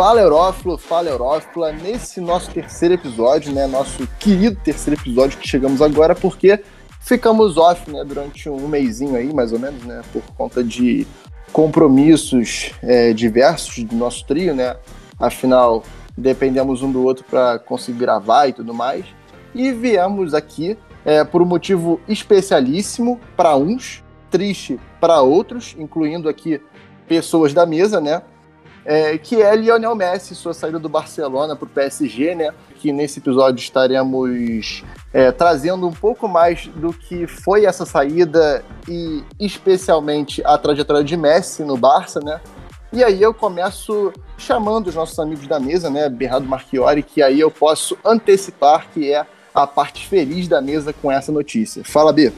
Fala Eurófilo, fala Eurófila, nesse nosso terceiro episódio, né, nosso querido terceiro episódio que chegamos agora, porque ficamos off, né, durante um mêsinho aí, mais ou menos, né, por conta de compromissos é, diversos do nosso trio, né, afinal, dependemos um do outro para conseguir gravar e tudo mais, e viemos aqui é, por um motivo especialíssimo para uns, triste para outros, incluindo aqui pessoas da mesa, né, é, que é Lionel Messi, sua saída do Barcelona para o PSG, né? Que nesse episódio estaremos é, trazendo um pouco mais do que foi essa saída e especialmente a trajetória de Messi no Barça, né? E aí eu começo chamando os nossos amigos da mesa, né? Berrado Marchiori, que aí eu posso antecipar que é a parte feliz da mesa com essa notícia. Fala, B.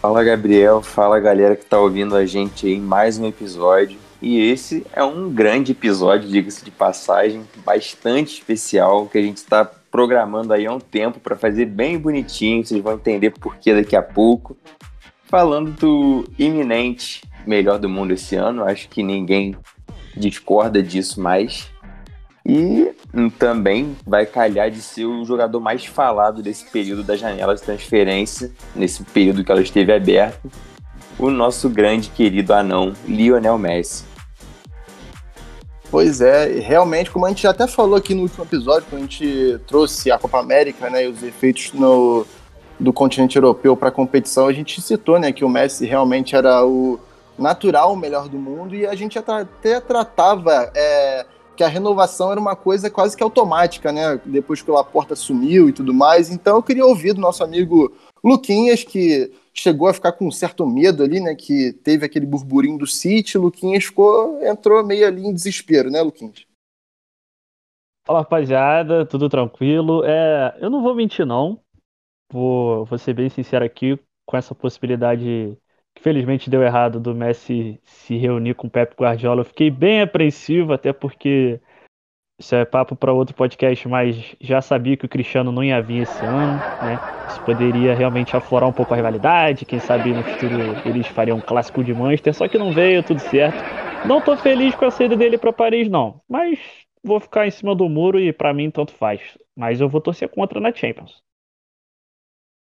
Fala, Gabriel. Fala, galera que tá ouvindo a gente em mais um episódio. E esse é um grande episódio, diga-se de passagem, bastante especial, que a gente está programando aí há um tempo para fazer bem bonitinho, vocês vão entender por que daqui a pouco. Falando do iminente melhor do mundo esse ano, acho que ninguém discorda disso mais. E também vai calhar de ser o jogador mais falado desse período da janela de transferência, nesse período que ela esteve aberta, o nosso grande querido anão Lionel Messi. Pois é, realmente, como a gente até falou aqui no último episódio, quando a gente trouxe a Copa América né, e os efeitos no, do continente europeu para a competição, a gente citou né, que o Messi realmente era o natural melhor do mundo e a gente até tratava é, que a renovação era uma coisa quase que automática, né? Depois que o Laporta sumiu e tudo mais. Então eu queria ouvir do nosso amigo Luquinhas, que chegou a ficar com um certo medo ali, né? Que teve aquele burburinho do City, Luquinhas ficou, entrou meio ali em desespero, né, Luquinhas? Fala rapaziada, tudo tranquilo? É, eu não vou mentir não, vou, vou ser bem sincero aqui com essa possibilidade que felizmente deu errado do Messi se reunir com o Pep Guardiola. Eu fiquei bem apreensivo, até porque isso é papo para outro podcast, mas já sabia que o Cristiano não ia vir esse ano, né? Isso poderia realmente aflorar um pouco a rivalidade. Quem sabe no futuro eles fariam um clássico de Manchester, só que não veio, tudo certo. Não tô feliz com a saída dele para Paris, não, mas vou ficar em cima do muro e para mim tanto faz. Mas eu vou torcer contra na Champions.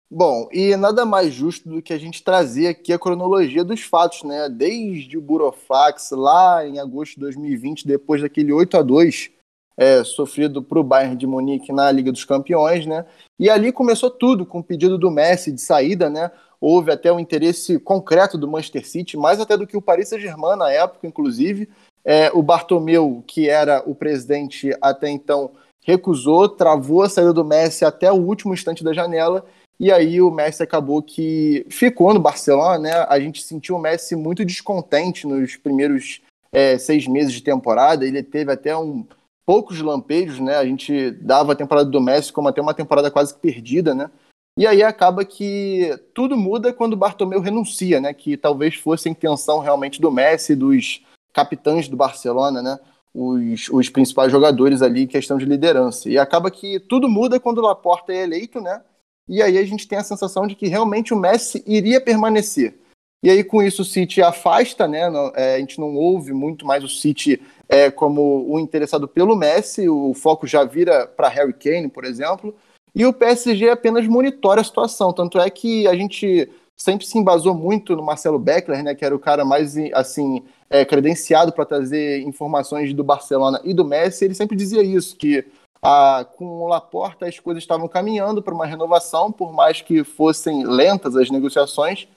Bom, e nada mais justo do que a gente trazer aqui a cronologia dos fatos, né? Desde o Burofax lá em agosto de 2020, depois daquele 8 a 2 é, sofrido para o Bayern de Munique na Liga dos Campeões, né? E ali começou tudo com o pedido do Messi de saída, né? Houve até um interesse concreto do Manchester City, mais até do que o Paris Saint-Germain na época, inclusive. É, o Bartomeu, que era o presidente até então, recusou, travou a saída do Messi até o último instante da janela. E aí o Messi acabou que ficou no Barcelona, né? A gente sentiu o Messi muito descontente nos primeiros é, seis meses de temporada. Ele teve até um poucos lampejos, né? A gente dava a temporada do Messi como até uma temporada quase que perdida, né? E aí acaba que tudo muda quando o Bartomeu renuncia, né? Que talvez fosse a intenção realmente do Messi, dos capitães do Barcelona, né? Os, os principais jogadores ali, questão de liderança. E acaba que tudo muda quando o Laporta é eleito, né? E aí a gente tem a sensação de que realmente o Messi iria permanecer. E aí, com isso, o City afasta, né? É, a gente não ouve muito mais o City é, como o interessado pelo Messi, o foco já vira para Harry Kane, por exemplo, e o PSG apenas monitora a situação. Tanto é que a gente sempre se embasou muito no Marcelo Beckler, né, que era o cara mais assim é, credenciado para trazer informações do Barcelona e do Messi. Ele sempre dizia isso, que a, com o Laporta as coisas estavam caminhando para uma renovação, por mais que fossem lentas as negociações,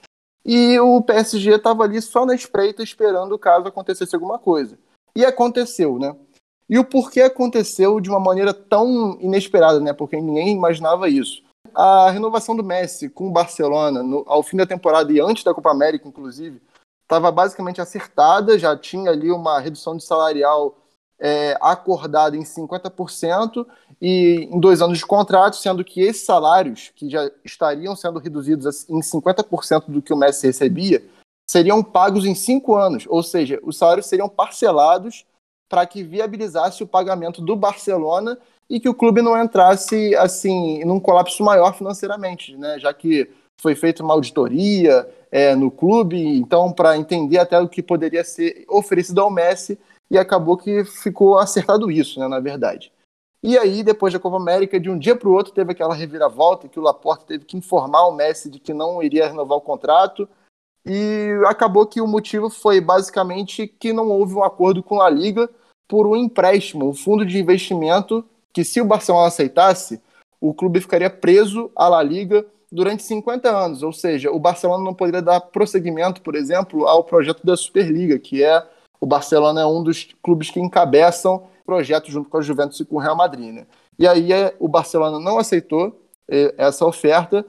e o PSG estava ali só na espreita esperando caso acontecesse alguma coisa. E aconteceu, né? E o porquê aconteceu de uma maneira tão inesperada, né? Porque ninguém imaginava isso. A renovação do Messi com o Barcelona, no, ao fim da temporada e antes da Copa América, inclusive, estava basicamente acertada, já tinha ali uma redução de salarial é, acordada em 50% e em dois anos de contrato, sendo que esses salários, que já estariam sendo reduzidos em 50% do que o Messi recebia, seriam pagos em cinco anos, ou seja, os salários seriam parcelados para que viabilizasse o pagamento do Barcelona e que o clube não entrasse assim num colapso maior financeiramente, né? Já que foi feita uma auditoria é, no clube, então para entender até o que poderia ser oferecido ao Messi e acabou que ficou acertado isso, né? Na verdade. E aí, depois da Copa América, de um dia para o outro, teve aquela reviravolta que o Laporte teve que informar o Messi de que não iria renovar o contrato. E acabou que o motivo foi basicamente que não houve um acordo com a Liga por um empréstimo, um fundo de investimento que, se o Barcelona aceitasse, o clube ficaria preso à La Liga durante 50 anos. Ou seja, o Barcelona não poderia dar prosseguimento, por exemplo, ao projeto da Superliga, que é o Barcelona é um dos clubes que encabeçam projeto junto com a Juventus e com o Real Madrid. Né? E aí é, o Barcelona não aceitou é, essa oferta,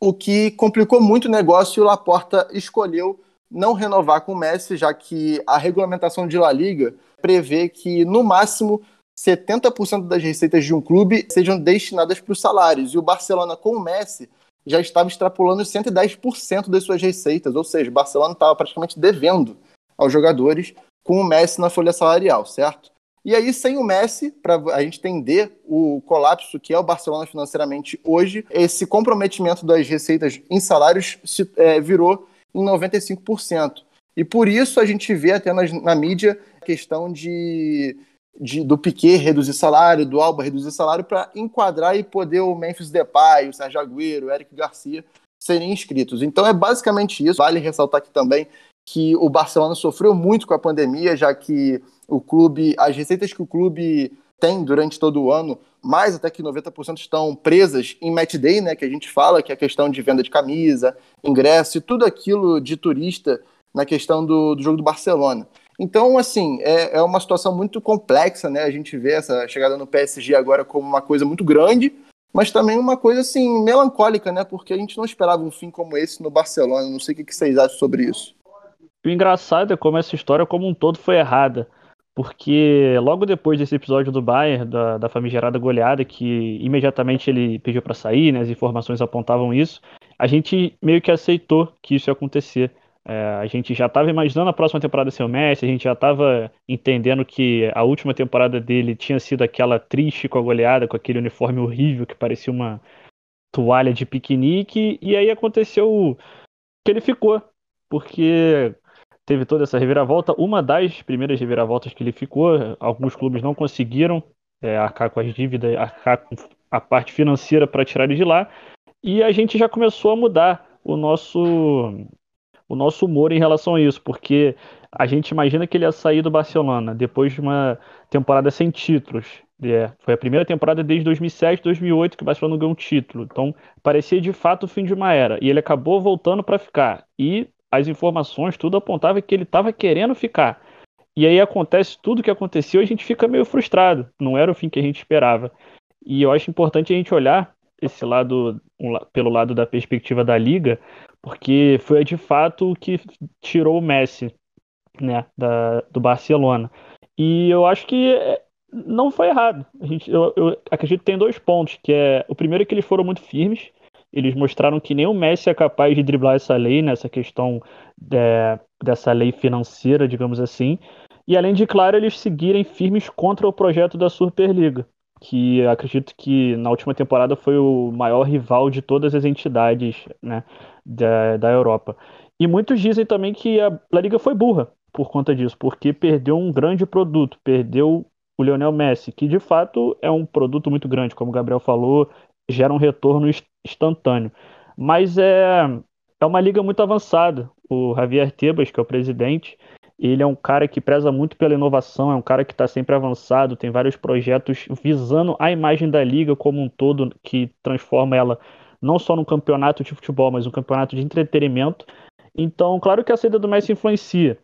o que complicou muito o negócio e o Laporta escolheu não renovar com o Messi, já que a regulamentação de La Liga prevê que, no máximo, 70% das receitas de um clube sejam destinadas para os salários. E o Barcelona, com o Messi, já estava extrapolando 110% das suas receitas, ou seja, o Barcelona estava praticamente devendo aos jogadores com o Messi na folha salarial, certo? E aí, sem o Messi, para a gente entender o colapso que é o Barcelona financeiramente hoje, esse comprometimento das receitas em salários se, é, virou em 95%. E por isso a gente vê até na, na mídia a questão de, de, do Piquet reduzir salário, do Alba reduzir salário, para enquadrar e poder o Memphis Depay, o Sérgio Agüero, o Eric Garcia serem inscritos. Então é basicamente isso. Vale ressaltar aqui também que o Barcelona sofreu muito com a pandemia, já que o clube, as receitas que o clube tem durante todo o ano, mais até que 90% estão presas em match day, né, que a gente fala, que é a questão de venda de camisa, ingresso e tudo aquilo de turista na questão do, do jogo do Barcelona. Então, assim, é, é uma situação muito complexa, né? A gente vê essa chegada no PSG agora como uma coisa muito grande, mas também uma coisa, assim, melancólica, né? Porque a gente não esperava um fim como esse no Barcelona. Não sei o que vocês acham sobre isso. O engraçado é como essa história como um todo foi errada porque logo depois desse episódio do Bayern, da, da famigerada goleada, que imediatamente ele pediu para sair, né, as informações apontavam isso, a gente meio que aceitou que isso ia acontecer. É, a gente já estava imaginando a próxima temporada ser o Messi, a gente já estava entendendo que a última temporada dele tinha sido aquela triste com a goleada, com aquele uniforme horrível que parecia uma toalha de piquenique, e aí aconteceu que ele ficou, porque teve toda essa reviravolta. Uma das primeiras reviravoltas que ele ficou, alguns clubes não conseguiram é, arcar com as dívidas, arcar com a parte financeira para tirar ele de lá. E a gente já começou a mudar o nosso o nosso humor em relação a isso, porque a gente imagina que ele ia sair do Barcelona depois de uma temporada sem títulos. É, foi a primeira temporada desde 2007, 2008 que o Barcelona ganhou um título. Então, parecia de fato o fim de uma era. E ele acabou voltando para ficar. E as informações, tudo apontava que ele estava querendo ficar. E aí acontece tudo o que aconteceu e a gente fica meio frustrado. Não era o fim que a gente esperava. E eu acho importante a gente olhar esse lado um, pelo lado da perspectiva da liga, porque foi de fato o que tirou o Messi, né, da, do Barcelona. E eu acho que é, não foi errado. A gente, eu, eu acredito que tem dois pontos, que é o primeiro é que eles foram muito firmes eles mostraram que nem o Messi é capaz de driblar essa lei, nessa questão de, dessa lei financeira, digamos assim. E além de, claro, eles seguirem firmes contra o projeto da Superliga, que acredito que na última temporada foi o maior rival de todas as entidades né, da, da Europa. E muitos dizem também que a Liga foi burra por conta disso, porque perdeu um grande produto, perdeu o Lionel Messi, que de fato é um produto muito grande, como o Gabriel falou, gera um retorno instantâneo. Mas é, é uma liga muito avançada. O Javier Tebas, que é o presidente, ele é um cara que preza muito pela inovação, é um cara que está sempre avançado, tem vários projetos visando a imagem da liga como um todo, que transforma ela não só num campeonato de futebol, mas um campeonato de entretenimento. Então, claro que a saída do Messi influencia,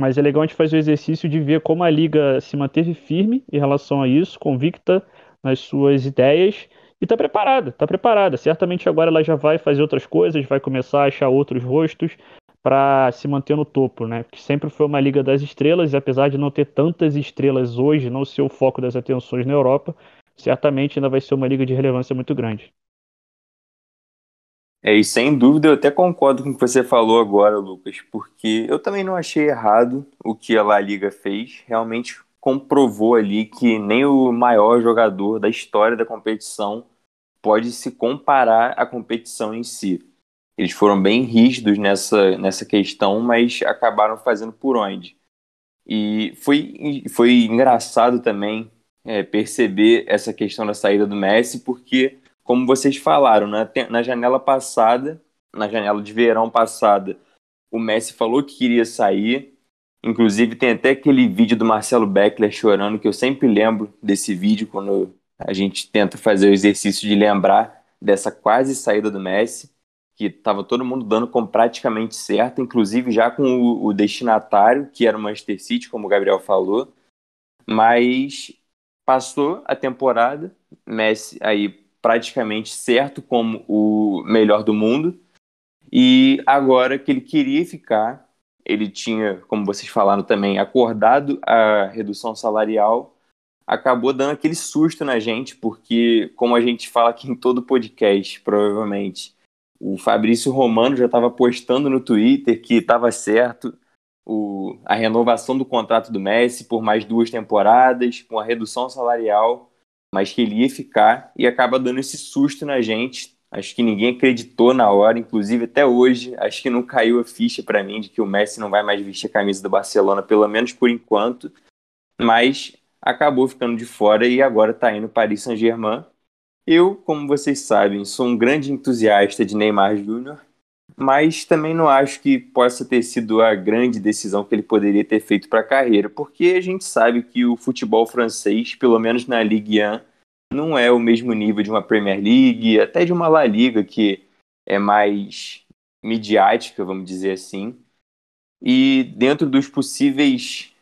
mas é legal a gente fazer o exercício de ver como a liga se manteve firme em relação a isso, convicta nas suas ideias e tá preparada, tá preparada. Certamente agora ela já vai fazer outras coisas, vai começar a achar outros rostos para se manter no topo, né? Que sempre foi uma liga das estrelas, e apesar de não ter tantas estrelas hoje, não ser o foco das atenções na Europa, certamente ainda vai ser uma liga de relevância muito grande. É, e sem dúvida eu até concordo com o que você falou agora, Lucas, porque eu também não achei errado o que a La Liga fez. Realmente comprovou ali que nem o maior jogador da história da competição pode se comparar à competição em si. Eles foram bem rígidos nessa, nessa questão, mas acabaram fazendo por onde. E foi, foi engraçado também é, perceber essa questão da saída do Messi, porque, como vocês falaram, na, na janela passada, na janela de verão passada, o Messi falou que queria sair. Inclusive, tem até aquele vídeo do Marcelo Beckler chorando, que eu sempre lembro desse vídeo quando a gente tenta fazer o exercício de lembrar dessa quase saída do Messi, que estava todo mundo dando como praticamente certo, inclusive já com o, o destinatário, que era o Manchester City, como o Gabriel falou. Mas passou a temporada, Messi aí praticamente certo como o melhor do mundo. E agora que ele queria ficar, ele tinha, como vocês falaram também, acordado a redução salarial, acabou dando aquele susto na gente, porque, como a gente fala aqui em todo podcast, provavelmente, o Fabrício Romano já estava postando no Twitter que estava certo o, a renovação do contrato do Messi por mais duas temporadas, com a redução salarial, mas que ele ia ficar e acaba dando esse susto na gente. Acho que ninguém acreditou na hora, inclusive até hoje, acho que não caiu a ficha para mim de que o Messi não vai mais vestir a camisa do Barcelona, pelo menos por enquanto. Mas acabou ficando de fora e agora está indo Paris Saint-Germain. Eu, como vocês sabem, sou um grande entusiasta de Neymar Júnior mas também não acho que possa ter sido a grande decisão que ele poderia ter feito para a carreira, porque a gente sabe que o futebol francês, pelo menos na Ligue 1, não é o mesmo nível de uma Premier League, até de uma La Liga, que é mais midiática, vamos dizer assim. E dentro dos possíveis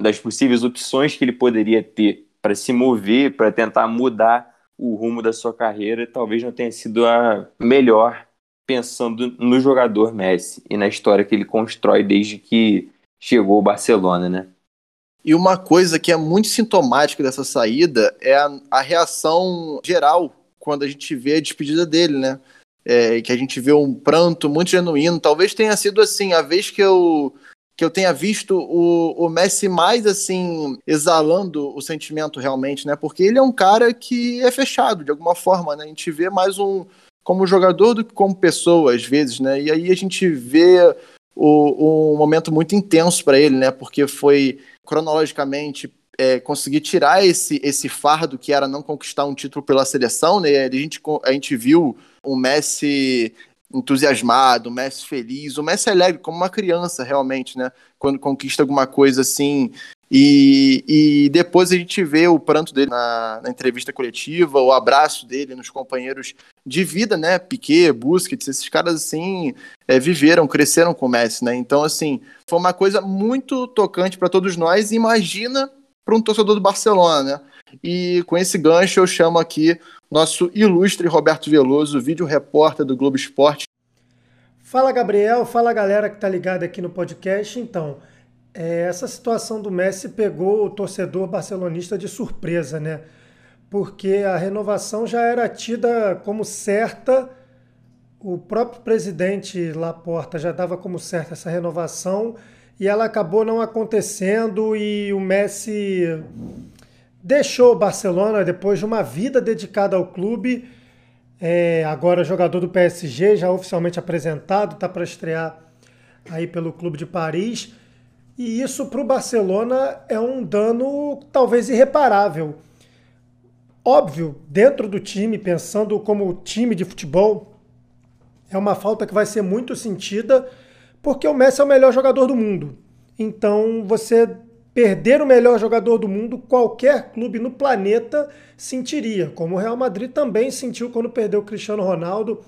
das possíveis opções que ele poderia ter para se mover, para tentar mudar o rumo da sua carreira, talvez não tenha sido a melhor pensando no jogador Messi e na história que ele constrói desde que chegou ao Barcelona, né? E uma coisa que é muito sintomática dessa saída é a, a reação geral quando a gente vê a despedida dele, né? É, que a gente vê um pranto muito genuíno. Talvez tenha sido assim, a vez que eu que eu tenha visto o, o Messi mais assim exalando o sentimento realmente, né? Porque ele é um cara que é fechado de alguma forma, né? A gente vê mais um como jogador do que como pessoa, às vezes, né? E aí a gente vê o, um momento muito intenso para ele, né? Porque foi cronologicamente é, conseguir tirar esse, esse fardo que era não conquistar um título pela seleção, né? A gente, a gente viu o Messi entusiasmado, o Messi feliz, o Messi alegre como uma criança realmente, né? Quando conquista alguma coisa assim e, e depois a gente vê o pranto dele na, na, entrevista coletiva, o abraço dele nos companheiros de vida, né? Piquet, Busquets, esses caras assim é, viveram, cresceram com o Messi, né? Então, assim, foi uma coisa muito tocante para todos nós. Imagina para um torcedor do Barcelona, né? E com esse gancho eu chamo aqui nosso ilustre Roberto Veloso, vídeo repórter do Globo Esporte. Fala Gabriel, fala galera que tá ligada aqui no podcast. Então, essa situação do Messi pegou o torcedor barcelonista de surpresa, né? Porque a renovação já era tida como certa, o próprio presidente Laporta já dava como certa essa renovação e ela acabou não acontecendo e o Messi deixou o Barcelona depois de uma vida dedicada ao clube. É, agora jogador do PSG, já oficialmente apresentado, está para estrear aí pelo clube de Paris. E isso para o Barcelona é um dano talvez irreparável. Óbvio, dentro do time, pensando como time de futebol, é uma falta que vai ser muito sentida, porque o Messi é o melhor jogador do mundo. Então, você perder o melhor jogador do mundo, qualquer clube no planeta sentiria, como o Real Madrid também sentiu quando perdeu o Cristiano Ronaldo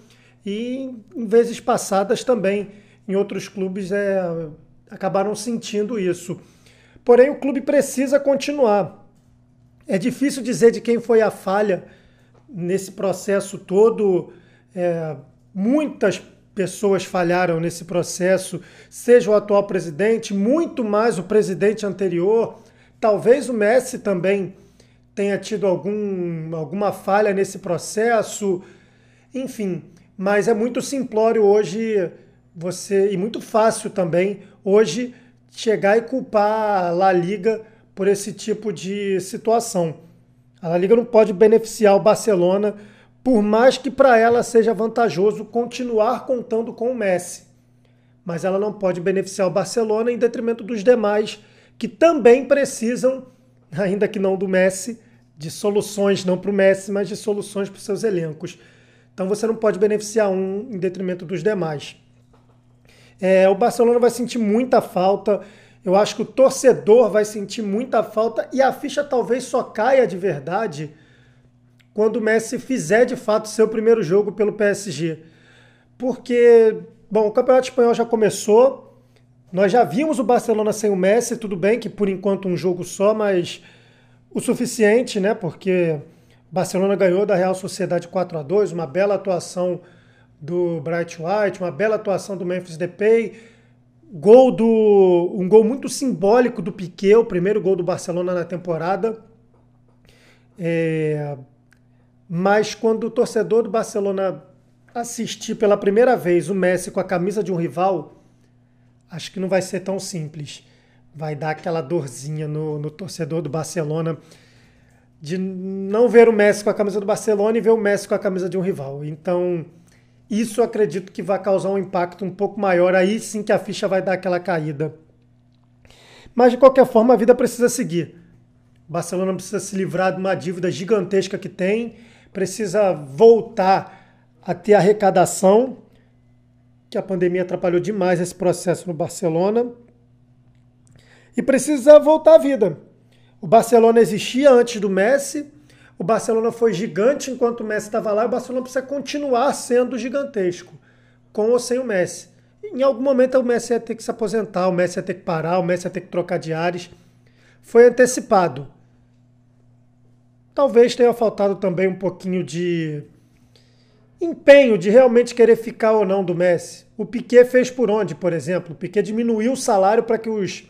e em vezes passadas também em outros clubes é, acabaram sentindo isso. Porém, o clube precisa continuar. É difícil dizer de quem foi a falha nesse processo todo. É, muitas pessoas falharam nesse processo, seja o atual presidente, muito mais o presidente anterior. Talvez o Messi também tenha tido algum, alguma falha nesse processo. Enfim, mas é muito simplório hoje você e muito fácil também hoje chegar e culpar a La Liga por esse tipo de situação. A La Liga não pode beneficiar o Barcelona, por mais que para ela seja vantajoso continuar contando com o Messi. Mas ela não pode beneficiar o Barcelona em detrimento dos demais, que também precisam, ainda que não do Messi, de soluções, não para o Messi, mas de soluções para os seus elencos. Então você não pode beneficiar um em detrimento dos demais. É, o Barcelona vai sentir muita falta. Eu acho que o torcedor vai sentir muita falta e a ficha talvez só caia de verdade quando o Messi fizer de fato seu primeiro jogo pelo PSG. Porque, bom, o Campeonato Espanhol já começou. Nós já vimos o Barcelona sem o Messi, tudo bem que por enquanto um jogo só, mas o suficiente, né? Porque o Barcelona ganhou da Real Sociedade 4 a 2, uma bela atuação do Bright White, uma bela atuação do Memphis Depay, gol do um gol muito simbólico do Piquet, o primeiro gol do Barcelona na temporada. É, mas quando o torcedor do Barcelona assistir pela primeira vez o Messi com a camisa de um rival, acho que não vai ser tão simples. Vai dar aquela dorzinha no, no torcedor do Barcelona de não ver o Messi com a camisa do Barcelona e ver o Messi com a camisa de um rival. Então, isso acredito que vai causar um impacto um pouco maior. Aí sim que a ficha vai dar aquela caída. Mas de qualquer forma, a vida precisa seguir. Barcelona precisa se livrar de uma dívida gigantesca que tem, precisa voltar a ter arrecadação, que a pandemia atrapalhou demais esse processo no Barcelona, e precisa voltar à vida. O Barcelona existia antes do Messi, o Barcelona foi gigante enquanto o Messi estava lá, e o Barcelona precisa continuar sendo gigantesco, com ou sem o Messi. Em algum momento o Messi ia ter que se aposentar, o Messi ia ter que parar, o Messi ia ter que trocar de ares. Foi antecipado. Talvez tenha faltado também um pouquinho de empenho de realmente querer ficar ou não do Messi. O Piquet fez por onde, por exemplo? O Piquet diminuiu o salário para que os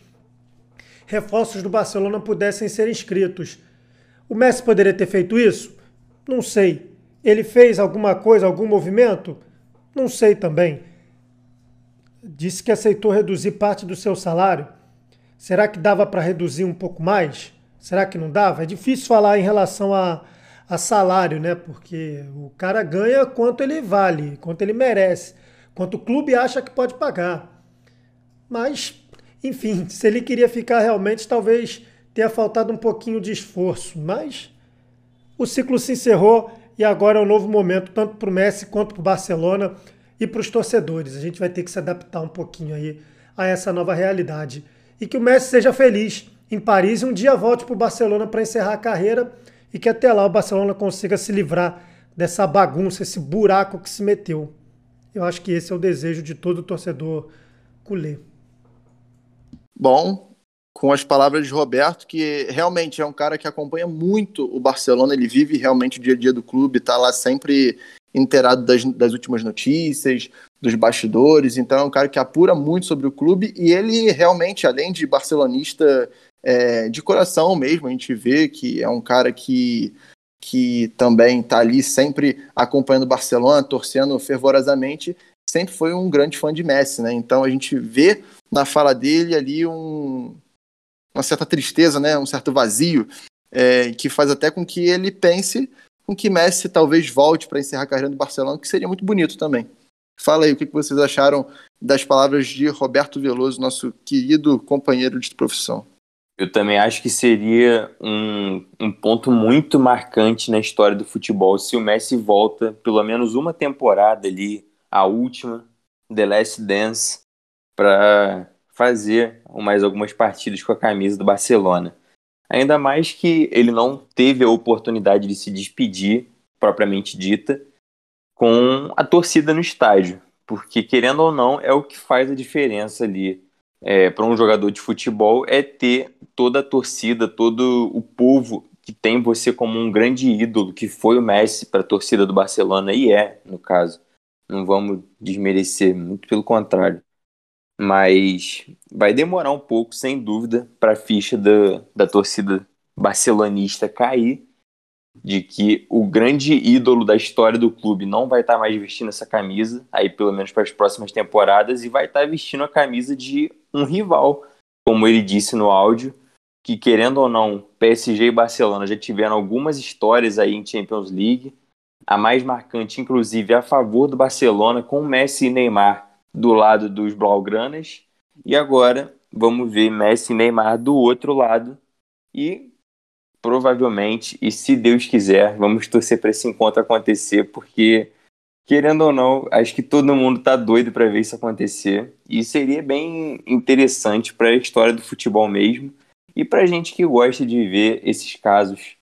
reforços do Barcelona pudessem ser inscritos. O Messi poderia ter feito isso? Não sei. Ele fez alguma coisa, algum movimento? Não sei também. Disse que aceitou reduzir parte do seu salário. Será que dava para reduzir um pouco mais? Será que não dava? É difícil falar em relação a, a salário, né? Porque o cara ganha quanto ele vale, quanto ele merece, quanto o clube acha que pode pagar. Mas, enfim, se ele queria ficar realmente, talvez tenha faltado um pouquinho de esforço, mas o ciclo se encerrou e agora é um novo momento, tanto para o Messi quanto para o Barcelona e para os torcedores. A gente vai ter que se adaptar um pouquinho aí a essa nova realidade. E que o Messi seja feliz em Paris e um dia volte para o Barcelona para encerrar a carreira e que até lá o Barcelona consiga se livrar dessa bagunça, esse buraco que se meteu. Eu acho que esse é o desejo de todo torcedor culé. Bom, com as palavras de Roberto, que realmente é um cara que acompanha muito o Barcelona, ele vive realmente o dia a dia do clube, está lá sempre inteirado das, das últimas notícias, dos bastidores, então é um cara que apura muito sobre o clube e ele realmente, além de barcelonista é, de coração mesmo, a gente vê que é um cara que, que também está ali sempre acompanhando o Barcelona, torcendo fervorosamente, sempre foi um grande fã de Messi, né? Então a gente vê na fala dele ali um, uma certa tristeza, né, um certo vazio, é, que faz até com que ele pense com que Messi talvez volte para encerrar a carreira do Barcelona, que seria muito bonito também. Fala aí o que vocês acharam das palavras de Roberto Veloso, nosso querido companheiro de profissão. Eu também acho que seria um, um ponto muito marcante na história do futebol se o Messi volta pelo menos uma temporada ali, a última, The Last Dance, para fazer mais algumas partidas com a camisa do Barcelona. Ainda mais que ele não teve a oportunidade de se despedir, propriamente dita, com a torcida no estádio. Porque, querendo ou não, é o que faz a diferença ali é, para um jogador de futebol é ter toda a torcida, todo o povo que tem você como um grande ídolo, que foi o Messi para a torcida do Barcelona, e é, no caso. Não vamos desmerecer, muito pelo contrário mas vai demorar um pouco, sem dúvida, para a ficha da, da torcida barcelonista cair, de que o grande ídolo da história do clube não vai estar tá mais vestindo essa camisa, aí pelo menos para as próximas temporadas, e vai estar tá vestindo a camisa de um rival, como ele disse no áudio, que, querendo ou não, PSG e Barcelona já tiveram algumas histórias aí em Champions League. A mais marcante, inclusive, a favor do Barcelona, com Messi e Neymar do lado dos Blaugranas. E agora vamos ver Messi e Neymar do outro lado. E provavelmente, e se Deus quiser, vamos torcer para esse encontro acontecer, porque, querendo ou não, acho que todo mundo tá doido para ver isso acontecer. E seria bem interessante para a história do futebol mesmo. E para gente que gosta de ver esses casos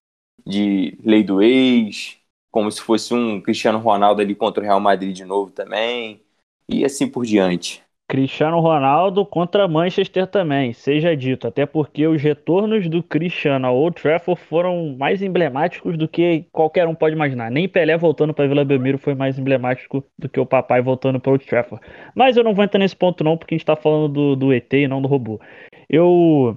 de lei do ex, como se fosse um Cristiano Ronaldo ali contra o Real Madrid de novo também, e assim por diante. Cristiano Ronaldo contra Manchester também, seja dito, até porque os retornos do Cristiano ao Old Trafford foram mais emblemáticos do que qualquer um pode imaginar. Nem Pelé voltando para Vila Belmiro foi mais emblemático do que o papai voltando para Old Trafford. Mas eu não vou entrar nesse ponto não, porque a gente está falando do, do ET e não do robô. Eu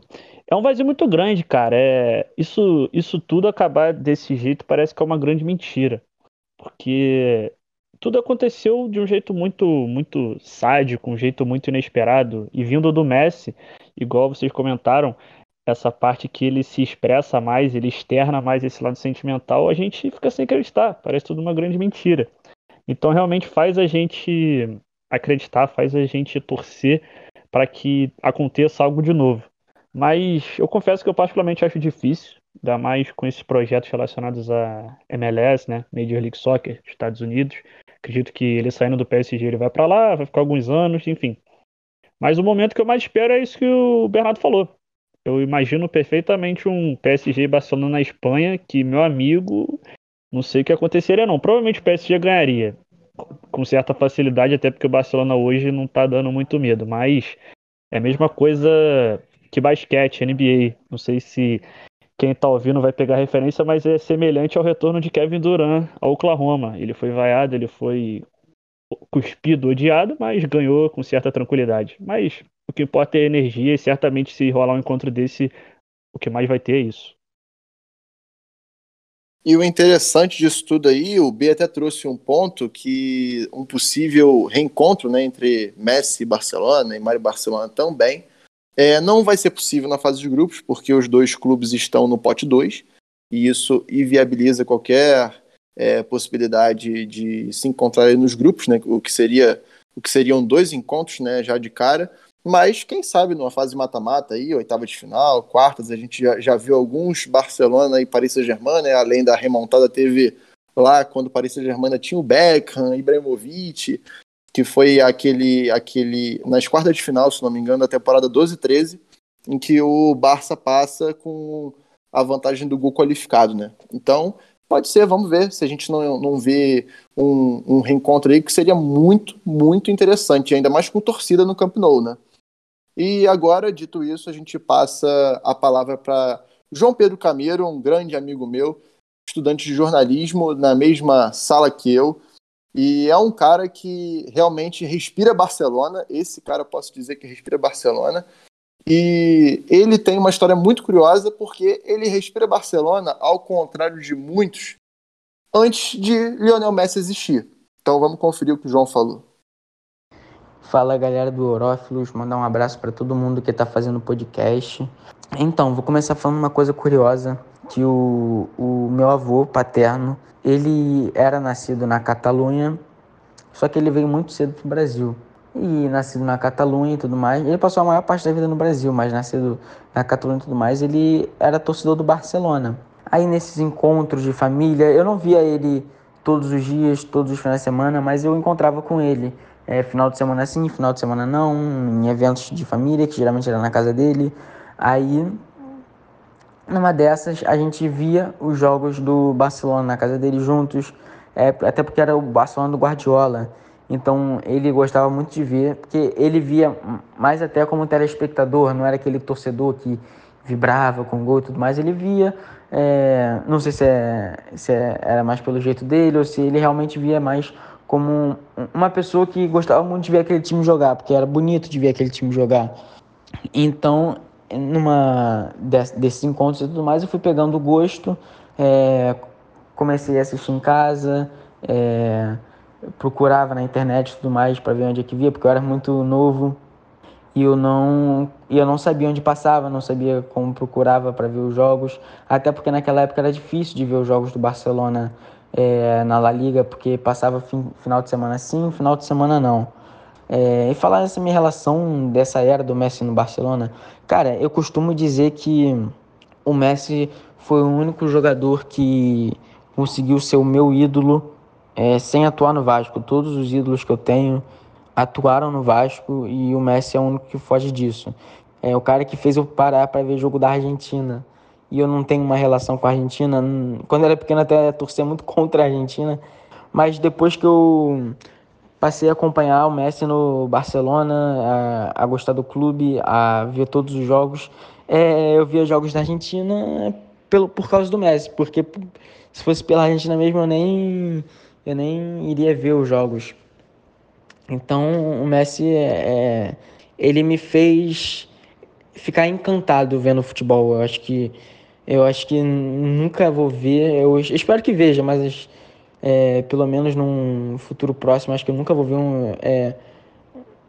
é um vazio muito grande, cara. É isso, isso tudo acabar desse jeito parece que é uma grande mentira, porque tudo aconteceu de um jeito muito, muito sádico, um jeito muito inesperado e vindo do Messi, igual vocês comentaram, essa parte que ele se expressa mais, ele externa mais esse lado sentimental, a gente fica sem acreditar. Parece tudo uma grande mentira. Então realmente faz a gente acreditar, faz a gente torcer para que aconteça algo de novo. Mas eu confesso que eu particularmente acho difícil, ainda mais com esses projetos relacionados a MLS, né, Major League Soccer, Estados Unidos. Acredito que ele saindo do PSG ele vai para lá, vai ficar alguns anos, enfim. Mas o momento que eu mais espero é isso que o Bernardo falou. Eu imagino perfeitamente um PSG Barcelona na Espanha, que meu amigo, não sei o que aconteceria não. Provavelmente o PSG ganharia com certa facilidade, até porque o Barcelona hoje não tá dando muito medo, mas é a mesma coisa que basquete, NBA. Não sei se quem tá ouvindo vai pegar referência, mas é semelhante ao retorno de Kevin Durant ao Oklahoma. Ele foi vaiado, ele foi cuspido, odiado, mas ganhou com certa tranquilidade. Mas o que importa é energia e certamente se rolar um encontro desse, o que mais vai ter é isso. E o interessante disso tudo aí, o B até trouxe um ponto que um possível reencontro né, entre Messi e Barcelona, e Mário Barcelona também, é, não vai ser possível na fase de grupos, porque os dois clubes estão no pote 2, e isso inviabiliza qualquer é, possibilidade de se encontrarem nos grupos, né, o, que seria, o que seriam dois encontros né, já de cara. Mas quem sabe numa fase mata-mata aí, oitava de final, quartas, a gente já, já viu alguns Barcelona e Paris Saint-Germain, né, além da remontada teve lá quando Paris Saint-Germain tinha o Beckham, Ibrahimovic, que foi aquele, aquele nas quartas de final, se não me engano, da temporada 12 e 13, em que o Barça passa com a vantagem do gol qualificado, né? Então, pode ser, vamos ver se a gente não, não vê um, um reencontro aí que seria muito, muito interessante, ainda mais com torcida no Camp Nou, né? E agora, dito isso, a gente passa a palavra para João Pedro Cameiro, um grande amigo meu, estudante de jornalismo na mesma sala que eu, e é um cara que realmente respira Barcelona. Esse cara, posso dizer que respira Barcelona. E ele tem uma história muito curiosa porque ele respira Barcelona ao contrário de muitos antes de Lionel Messi existir. Então vamos conferir o que o João falou. Fala galera do Orófilos, mandar um abraço para todo mundo que está fazendo podcast. Então, vou começar falando uma coisa curiosa, que o, o meu avô paterno ele era nascido na Catalunha, só que ele veio muito cedo para o Brasil. E nascido na Catalunha e tudo mais, ele passou a maior parte da vida no Brasil, mas nascido na Catalunha e tudo mais, ele era torcedor do Barcelona. Aí nesses encontros de família, eu não via ele todos os dias, todos os finais de semana, mas eu encontrava com ele. É, final de semana sim, final de semana não, em eventos de família, que geralmente era na casa dele. Aí numa dessas, a gente via os jogos do Barcelona na casa dele juntos, é, até porque era o Barcelona do Guardiola. Então ele gostava muito de ver, porque ele via mais até como telespectador, não era aquele torcedor que vibrava com gol e tudo mais. Ele via, é, não sei se, é, se é, era mais pelo jeito dele ou se ele realmente via mais como uma pessoa que gostava muito de ver aquele time jogar, porque era bonito de ver aquele time jogar. Então numa desse, desses encontros e tudo mais, eu fui pegando gosto, é, comecei a assistir em casa, é, procurava na internet e tudo mais para ver onde é que via, porque eu era muito novo. e eu não e eu não sabia onde passava, não sabia como procurava para ver os jogos, até porque naquela época era difícil de ver os jogos do Barcelona é, na La Liga, porque passava fim, final de semana sim, final de semana não. É, e falar nessa minha relação dessa era do Messi no Barcelona, cara, eu costumo dizer que o Messi foi o único jogador que conseguiu ser o meu ídolo é, sem atuar no Vasco. Todos os ídolos que eu tenho atuaram no Vasco e o Messi é o único que foge disso. É o cara que fez eu parar para ver jogo da Argentina. E eu não tenho uma relação com a Argentina. Quando eu era pequeno até torcia muito contra a Argentina, mas depois que eu passei a acompanhar o Messi no Barcelona, a, a gostar do clube, a ver todos os jogos, é, eu via jogos da Argentina pelo, por causa do Messi, porque se fosse pela Argentina mesmo eu nem eu nem iria ver os jogos. Então o Messi é, é, ele me fez ficar encantado vendo futebol. Eu acho que eu acho que nunca vou ver. Eu espero que veja, mas é, pelo menos num futuro próximo, acho que eu nunca vou ver um, é,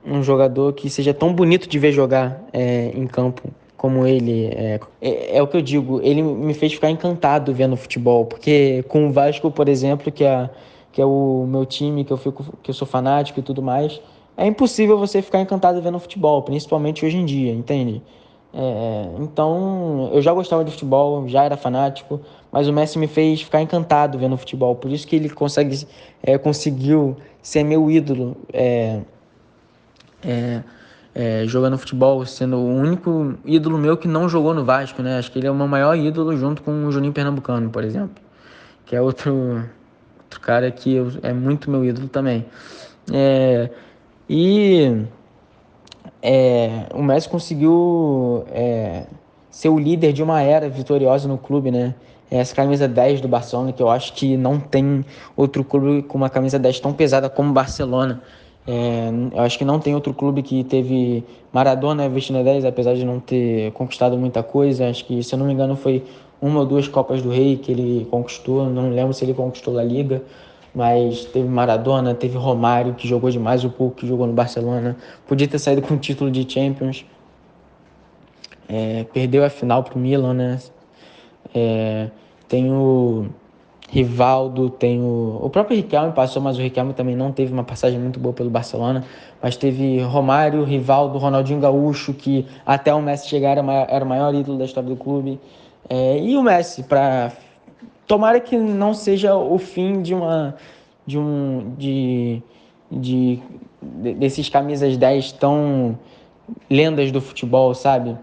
um jogador que seja tão bonito de ver jogar é, em campo como ele. É, é, é, o que eu digo, ele me fez ficar encantado vendo futebol, porque com o Vasco, por exemplo, que é que é o meu time, que eu fico, que eu sou fanático e tudo mais, é impossível você ficar encantado vendo futebol, principalmente hoje em dia, entende? É, então, eu já gostava de futebol, já era fanático, mas o Messi me fez ficar encantado vendo futebol, por isso que ele consegue, é, conseguiu ser meu ídolo é, é, é jogando futebol, sendo o único ídolo meu que não jogou no Vasco, né? Acho que ele é o meu maior ídolo junto com o Juninho Pernambucano, por exemplo, que é outro outro cara que eu, é muito meu ídolo também. É, e é, o Messi conseguiu ser o líder de uma era vitoriosa no clube, né? Essa camisa 10 do Barcelona, que eu acho que não tem outro clube com uma camisa 10 tão pesada como o Barcelona. É, eu acho que não tem outro clube que teve Maradona vestindo a 10, apesar de não ter conquistado muita coisa. Acho que, se eu não me engano, foi uma ou duas Copas do Rei que ele conquistou, não lembro se ele conquistou a Liga, mas teve Maradona, teve Romário, que jogou demais, o pouco que jogou no Barcelona, podia ter saído com o título de Champions, é, perdeu a final para o Milan, né? É, tem o Rivaldo, tem o, o próprio Riquelme passou, mas o Riquelme também não teve uma passagem muito boa pelo Barcelona, mas teve Romário, Rivaldo, Ronaldinho Gaúcho, que até o Messi chegar era, o maior ídolo da história do clube, é, e o Messi, para tomara que não seja o fim de uma de um de, de desses camisas 10 tão lendas do futebol, sabe?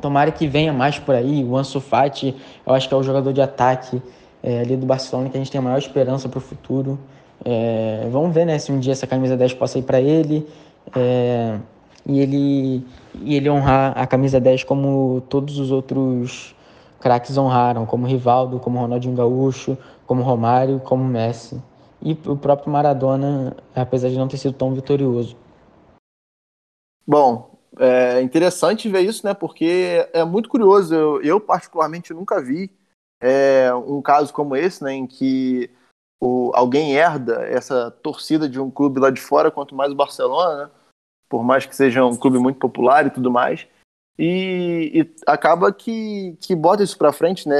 Tomara que venha mais por aí. O Ansu Fati, eu acho que é o jogador de ataque é, ali do Barcelona que a gente tem a maior esperança para o futuro. É, vamos ver né, se um dia essa camisa 10 possa ir para ele. É, e ele, e ele honrar a camisa 10 como todos os outros craques honraram, como Rivaldo, como Ronaldinho Gaúcho, como Romário, como Messi. E o próprio Maradona, apesar de não ter sido tão vitorioso. Bom, é interessante ver isso, né? Porque é muito curioso. Eu, eu particularmente nunca vi é, um caso como esse, né? Em que o, alguém herda essa torcida de um clube lá de fora, quanto mais o Barcelona, né? por mais que seja um clube muito popular e tudo mais. E, e acaba que, que bota isso para frente, né?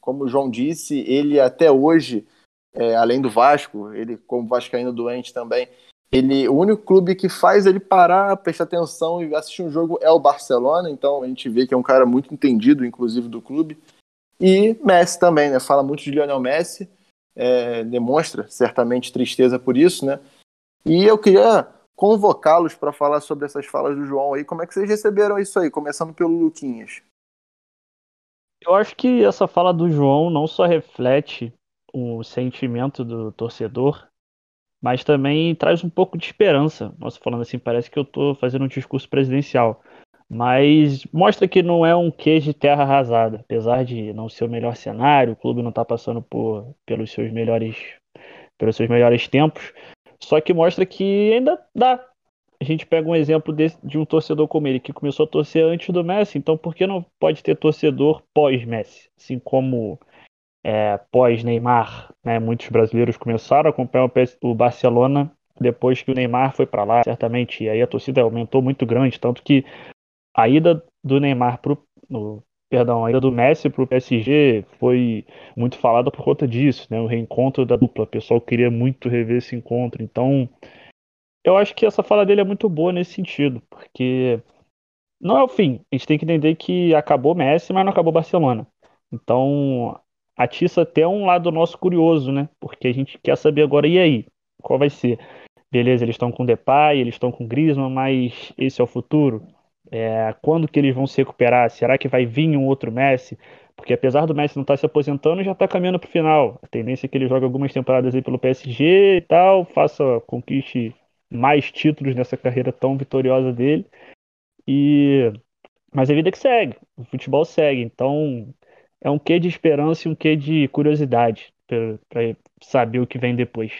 Como o João disse, ele até hoje, é, além do Vasco, ele como vascaíno doente também, ele o único clube que faz ele parar, prestar atenção e assistir um jogo é o Barcelona, então a gente vê que é um cara muito entendido, inclusive, do clube. E Messi também, né? Fala muito de Lionel Messi, é, demonstra certamente tristeza por isso, né? E eu queria convocá-los para falar sobre essas falas do João aí. Como é que vocês receberam isso aí, começando pelo Luquinhas? Eu acho que essa fala do João não só reflete o sentimento do torcedor, mas também traz um pouco de esperança. Nossa, falando assim, parece que eu estou fazendo um discurso presidencial. Mas mostra que não é um queijo de terra arrasada. Apesar de não ser o melhor cenário, o clube não está passando por, pelos seus melhores pelos seus melhores tempos, só que mostra que ainda dá. A gente pega um exemplo de, de um torcedor como ele, que começou a torcer antes do Messi, então por que não pode ter torcedor pós-Messi? Assim como é, pós-Neymar, né, muitos brasileiros começaram a acompanhar o Barcelona depois que o Neymar foi para lá, certamente, e aí a torcida aumentou muito grande, tanto que a ida do Neymar pro, no, perdão, a ida do Messi para o PSG foi muito falada por conta disso, né? O reencontro da dupla, o pessoal queria muito rever esse encontro, então eu acho que essa fala dele é muito boa nesse sentido, porque não é o fim. A gente tem que entender que acabou Messi, mas não acabou Barcelona. Então, atiça até um lado nosso curioso, né? Porque a gente quer saber agora, e aí? Qual vai ser? Beleza, eles estão com Depay, eles estão com Griezmann, mas esse é o futuro? É, quando que eles vão se recuperar? Será que vai vir um outro Messi? Porque apesar do Messi não estar tá se aposentando, já está caminhando para o final. A tendência é que ele jogue algumas temporadas aí pelo PSG e tal, faça, conquiste mais títulos nessa carreira tão vitoriosa dele. E mas a vida que segue, o futebol segue. Então é um quê de esperança e um quê de curiosidade para saber o que vem depois.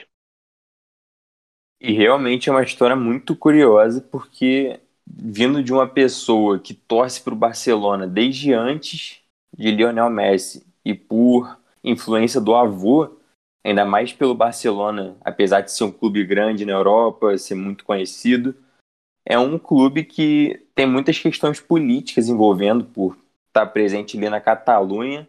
E realmente é uma história muito curiosa, porque vindo de uma pessoa que torce para o Barcelona desde antes de Lionel Messi e por influência do avô, ainda mais pelo Barcelona, apesar de ser um clube grande na Europa, ser muito conhecido, é um clube que tem muitas questões políticas envolvendo por estar presente ali na Catalunha,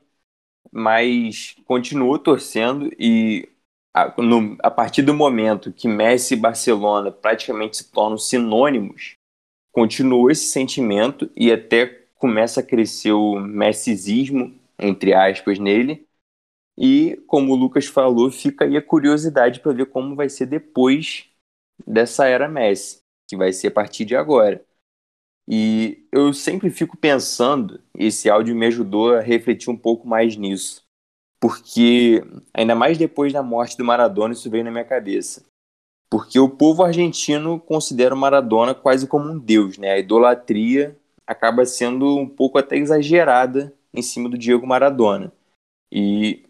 mas continuo torcendo e a, no, a partir do momento que Messi e Barcelona praticamente se tornam sinônimos, continua esse sentimento e até começa a crescer o messisismo, entre aspas, nele, e, como o Lucas falou, fica aí a curiosidade para ver como vai ser depois dessa era Messi, que vai ser a partir de agora. E eu sempre fico pensando, esse áudio me ajudou a refletir um pouco mais nisso, porque ainda mais depois da morte do Maradona isso veio na minha cabeça. Porque o povo argentino considera o Maradona quase como um deus, né? A idolatria acaba sendo um pouco até exagerada em cima do Diego Maradona. E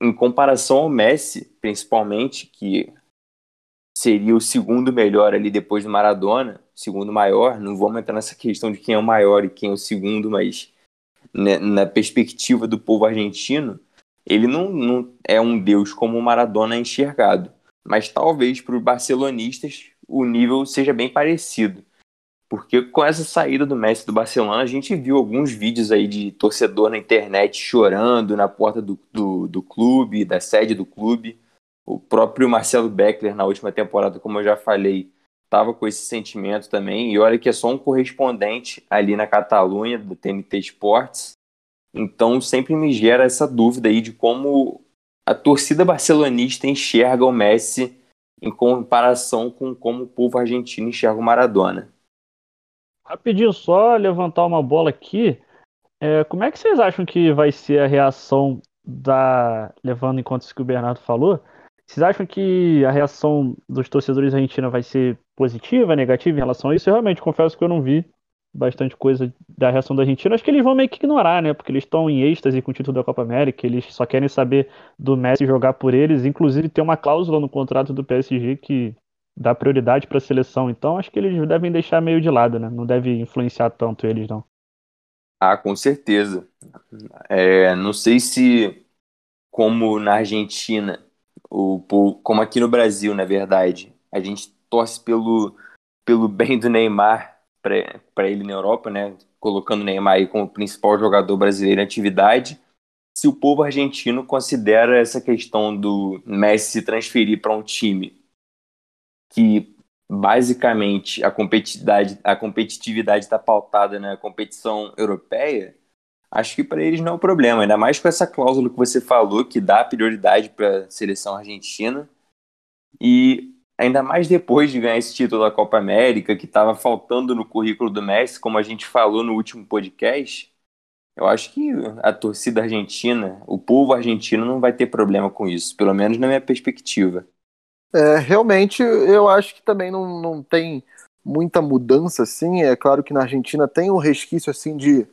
em comparação ao Messi, principalmente, que seria o segundo melhor ali depois do Maradona, segundo maior, não vamos entrar nessa questão de quem é o maior e quem é o segundo, mas né, na perspectiva do povo argentino, ele não, não é um deus como o Maradona é enxergado. Mas talvez para os barcelonistas o nível seja bem parecido. Porque com essa saída do Messi do Barcelona, a gente viu alguns vídeos aí de torcedor na internet chorando na porta do, do, do clube, da sede do clube. O próprio Marcelo Beckler, na última temporada, como eu já falei, estava com esse sentimento também. E olha que é só um correspondente ali na Catalunha, do TNT Sports. Então sempre me gera essa dúvida aí de como a torcida barcelonista enxerga o Messi em comparação com como o povo argentino enxerga o Maradona. Rapidinho só levantar uma bola aqui. É, como é que vocês acham que vai ser a reação da. Levando em conta isso que o Bernardo falou, vocês acham que a reação dos torcedores argentinos vai ser positiva, negativa em relação a isso? Eu realmente confesso que eu não vi bastante coisa da reação da Argentina. Acho que eles vão meio que ignorar, né? Porque eles estão em êxtase com o título da Copa América, eles só querem saber do Messi jogar por eles. Inclusive, tem uma cláusula no contrato do PSG que dá prioridade para a seleção. Então acho que eles devem deixar meio de lado, né? Não deve influenciar tanto eles, não. Ah, com certeza. É, não sei se, como na Argentina, o, como aqui no Brasil, na verdade, a gente torce pelo, pelo bem do Neymar para ele na Europa, né? Colocando o Neymar aí como principal jogador brasileiro em atividade. Se o povo argentino considera essa questão do Messi se transferir para um time que basicamente a competitividade a competitividade está pautada na competição europeia, acho que para eles não é um problema, ainda mais com essa cláusula que você falou que dá prioridade para a seleção argentina e ainda mais depois de ganhar esse título da Copa América que estava faltando no currículo do Messi, como a gente falou no último podcast. Eu acho que a torcida argentina, o povo argentino não vai ter problema com isso, pelo menos na minha perspectiva. É, realmente, eu acho que também não, não tem muita mudança, assim. É claro que na Argentina tem um resquício, assim, de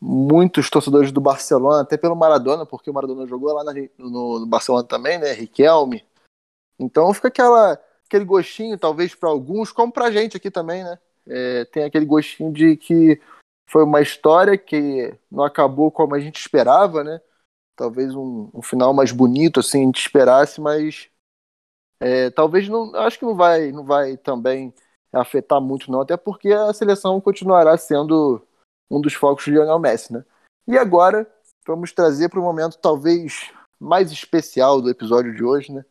muitos torcedores do Barcelona, até pelo Maradona, porque o Maradona jogou lá no, no, Barcelona também, né? Riquelme. Então fica aquela, aquele gostinho, talvez para alguns, como pra gente aqui também, né? É, tem aquele gostinho de que foi uma história que não acabou como a gente esperava, né? Talvez um, um final mais bonito, assim, a gente esperasse, mas É, talvez não, acho que não vai, não vai também afetar muito não, até porque a seleção continuará sendo um dos focos de Lionel Messi, né? E agora vamos trazer para o momento talvez mais especial do episódio de hoje, né?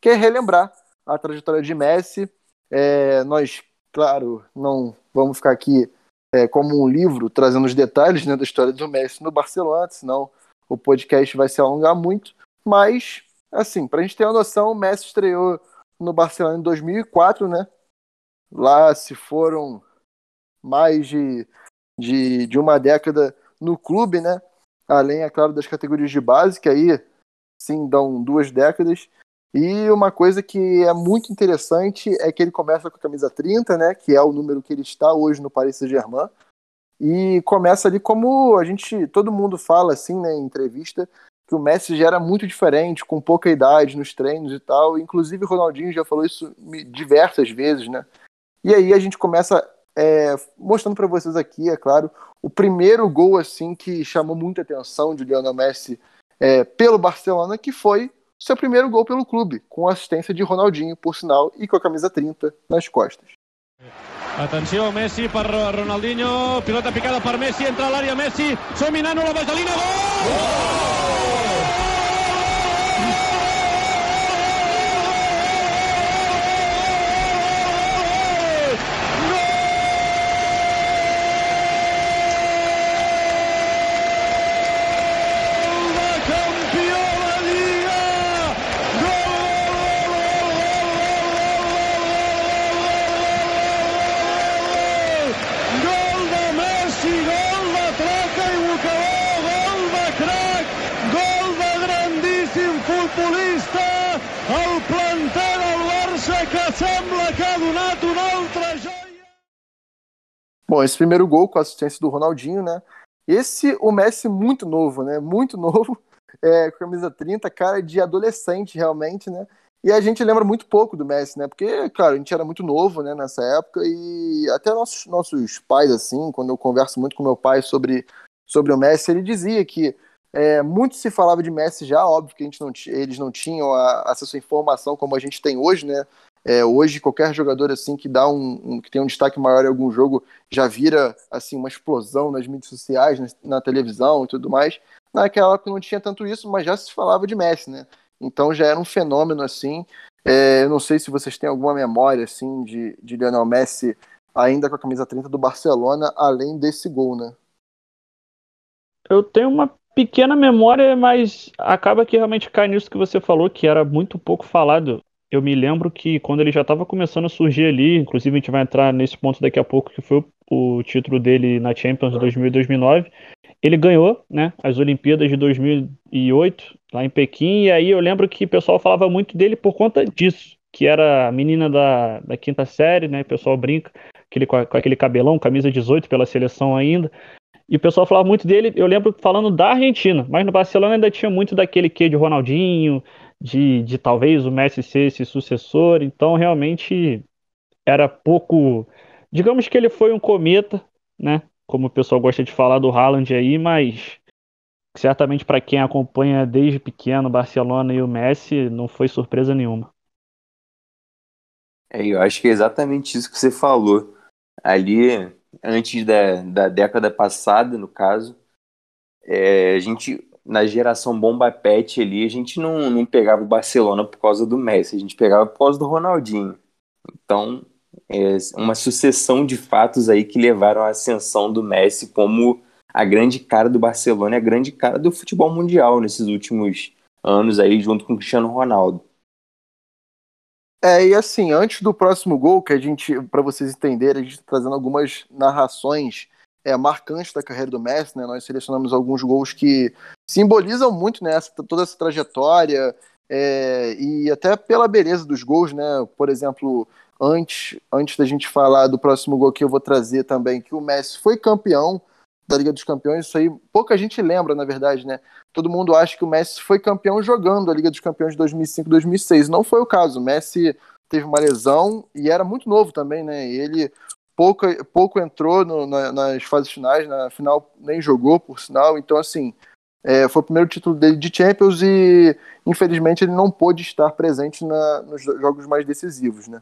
Que é relembrar a trajetória de Messi. É, nós, claro, não vamos ficar aqui é, como um livro trazendo os detalhes né, da história do Messi no Barcelona, senão o podcast vai se alongar muito. Mas, assim, para a gente ter uma noção, o Messi estreou no Barcelona em 2004, né? Lá se foram mais de, de, de uma década no clube, né? Além, é claro, das categorias de base, que aí sim dão duas décadas. E uma coisa que é muito interessante é que ele começa com a camisa 30, né? Que é o número que ele está hoje no Paris Saint-Germain. E começa ali como a gente, todo mundo fala assim, né, em entrevista, que o Messi já era muito diferente, com pouca idade nos treinos e tal. Inclusive o Ronaldinho já falou isso diversas vezes, né? E aí a gente começa é, mostrando para vocês aqui, é claro, o primeiro gol assim que chamou muita atenção de Lionel Messi é, pelo Barcelona, que foi seu primeiro gol pelo clube, com assistência de Ronaldinho, por sinal, e com a camisa 30 nas costas. Atenció, Messi per Ronaldinho, pilota picada per Messi, entra a l'àrea Messi, som-minant la vaselina, gol! gol! Bom, esse primeiro gol com a assistência do Ronaldinho, né? Esse, o Messi muito novo, né? Muito novo, é, camisa 30, cara de adolescente realmente, né? E a gente lembra muito pouco do Messi, né? Porque, claro, a gente era muito novo, né, nessa época, e até nossos, nossos pais, assim, quando eu converso muito com meu pai sobre, sobre o Messi, ele dizia que é, muito se falava de Messi já, óbvio que a gente não eles não tinham acesso à informação como a gente tem hoje, né? É, hoje qualquer jogador assim que dá um, um, que tem um destaque maior em algum jogo já vira assim uma explosão nas mídias sociais, na, na, televisão e tudo mais. Naquela época não tinha tanto isso, mas já se falava de Messi, né? Então já era um fenômeno assim. É, eu não sei se vocês têm alguma memória assim de, de Lionel Messi ainda com a camisa 30 do Barcelona, além desse gol, né? Eu tenho uma pequena memória, mas acaba que realmente cai nisso que você falou, que era muito pouco falado eu me lembro que quando ele já estava começando a surgir ali, inclusive a gente vai entrar nesse ponto daqui a pouco, que foi o, título dele na Champions 2000 e 2009, ele ganhou né, as Olimpíadas de 2008 lá em Pequim, e aí eu lembro que o pessoal falava muito dele por conta disso, que era a menina da, da quinta série, né, o pessoal brinca, aquele, com, aquele cabelão, camisa 18 pela seleção ainda, e o pessoal falava muito dele, eu lembro falando da Argentina, mas no Barcelona ainda tinha muito daquele que de Ronaldinho, de, de talvez o Messi ser esse sucessor, então realmente era pouco. Digamos que ele foi um cometa, né? Como o pessoal gosta de falar do Haaland aí, mas certamente para quem acompanha desde pequeno Barcelona e o Messi, não foi surpresa nenhuma. É, eu acho que é exatamente isso que você falou. Ali, antes da, da década passada, no caso, é, a gente na geração Bomba Pet ali, a gente não, não pegava o Barcelona por causa do Messi, a gente pegava por causa do Ronaldinho. Então, é uma sucessão de fatos aí que levaram à ascensão do Messi como a grande cara do Barcelona a grande cara do futebol mundial nesses últimos anos aí, junto com o Cristiano Ronaldo. É, e assim, antes do próximo gol, que a gente, para vocês entenderem, a gente está trazendo algumas narrações é, marcantes da carreira do Messi, né? Nós selecionamos alguns gols que simbolizam muito né, essa, toda essa trajetória é, e até pela beleza dos gols, né? Por exemplo, antes, antes da gente falar do próximo gol que eu vou trazer também, que o Messi foi campeão da Liga dos Campeões, isso aí pouca gente lembra, na verdade, né? Todo mundo acha que o Messi foi campeão jogando a Liga dos Campeões de 2005 2006. Não foi o caso. O Messi teve uma lesão e era muito novo também, né? Ele pouco, pouco entrou no, na, nas fases finais, na final nem jogou, por sinal. Então, assim, É, foi o primeiro título dele de Champions e, infelizmente, ele não pôde estar presente na, nos jogos mais decisivos, né?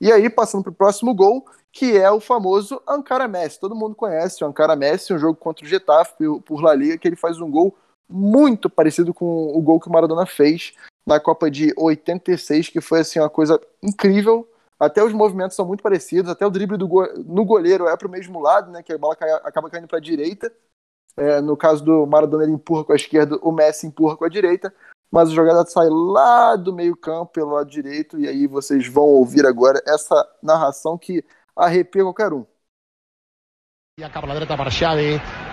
E aí, passando para o próximo gol, que é o famoso Ankara Messi. Todo mundo conhece o Ankara Messi, um jogo contra o Getafe por, La Liga, que ele faz um gol muito parecido com o gol que o Maradona fez na Copa de 86, que foi assim uma coisa incrível. Até os movimentos são muito parecidos, até o drible do go no goleiro é para o mesmo lado, né? Que a bola cai, acaba caindo para a direita. É, no caso do Maradona, ele empurra com a esquerda, o Messi empurra com a direita. Mas a jogada sai lá do meio-campo, pelo lado direito, e aí vocês vão ouvir agora essa narração que arrepia qualquer um. Ja cap a dreta per Xavi,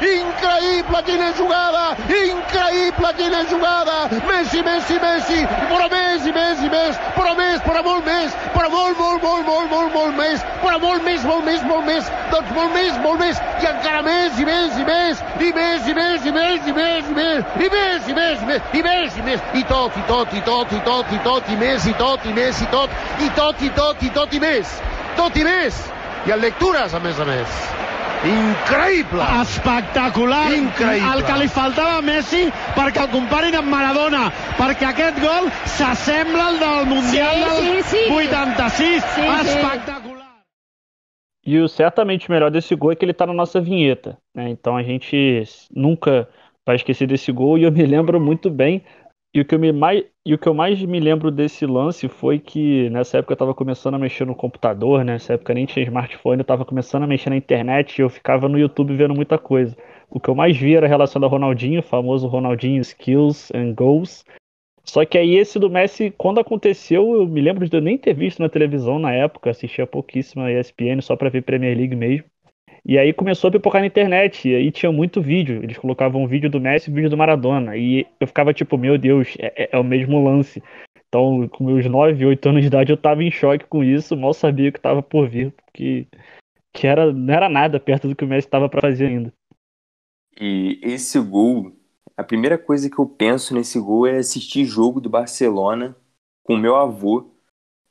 increïble quina jugada, increïble quina jugada, Messi, Messi, Messi, però més i més i més, però més, però molt més, però molt, molt, molt, molt, molt, molt més, però molt més, molt més, molt més, doncs molt més, molt més, i encara més i més i més, i més i més i més i més i més, i més i més i més, i més i més, i tot, i tot, i tot, i tot, i tot, i més, i tot, i més, i tot, i tot, i tot, i tot, i més, tot i més, i en lectures, a més a més. Increïble! Espectacular! Increïble! El que li faltava a Messi perquè el comparin amb Maradona, perquè aquest gol s'assembla al del Mundial Sí, del sí, sí. 86. Sim, sim. Espectacular! E o certamente melhor desse gol é que ele tá na nossa vinheta, né? Então a gente nunca vai esquecer desse gol e eu me lembro muito bem. E o que eu, me mais, e o que eu mais me lembro desse lance foi que nessa época eu tava começando a mexer no computador, né? Nessa época nem tinha smartphone, eu tava começando a mexer na internet e eu ficava no YouTube vendo muita coisa. O que eu mais via era relacionado ao Ronaldinho, o famoso Ronaldinho Skills and Goals. Só que aí esse do Messi, quando aconteceu, eu me lembro de eu nem ter visto na televisão na época, assistia pouquíssima ESPN só pra ver Premier League mesmo. E aí começou a pipocar na internet, e aí tinha muito vídeo. Eles colocavam um vídeo do Messi e vídeo do Maradona. E eu ficava tipo, meu Deus, é, é- é o mesmo lance. Então, com meus 9, 8 anos de idade, eu tava em choque com isso, mal sabia o que tava por vir, porque que era, não era nada perto do que o Messi tava pra fazer ainda. E esse gol, a primeira coisa que eu penso nesse gol é assistir jogo do Barcelona com meu avô.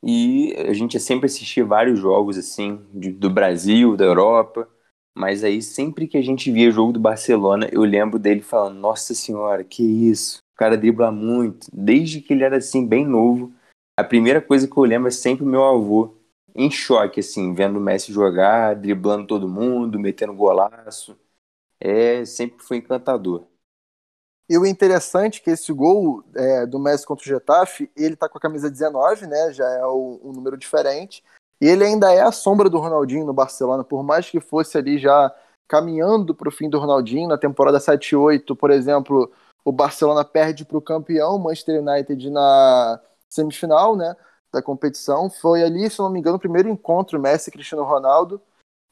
E a gente sempre assistia vários jogos assim, de- do Brasil, da Europa. Mas aí sempre que a gente via jogo do Barcelona, eu lembro dele falando: Nossa senhora, que isso? O cara dribla muito. Desde que ele era assim, bem novo, a primeira coisa que eu lembro é sempre o meu avô em choque, assim, vendo o Messi jogar, driblando todo mundo, metendo golaço é, sempre foi encantador. E o interessante é que esse gol é, do Messi contra o Getafe, ele tá com a camisa 19, né? Já é o- um número diferente. E ele ainda é a sombra do Ronaldinho no Barcelona, por mais que fosse ali já caminhando para o fim do Ronaldinho. Na temporada 7-8, por exemplo, o Barcelona perde para o campeão, Manchester United, na semifinal né, da competição. Foi ali, se não me engano, o primeiro encontro Messi e Cristiano Ronaldo.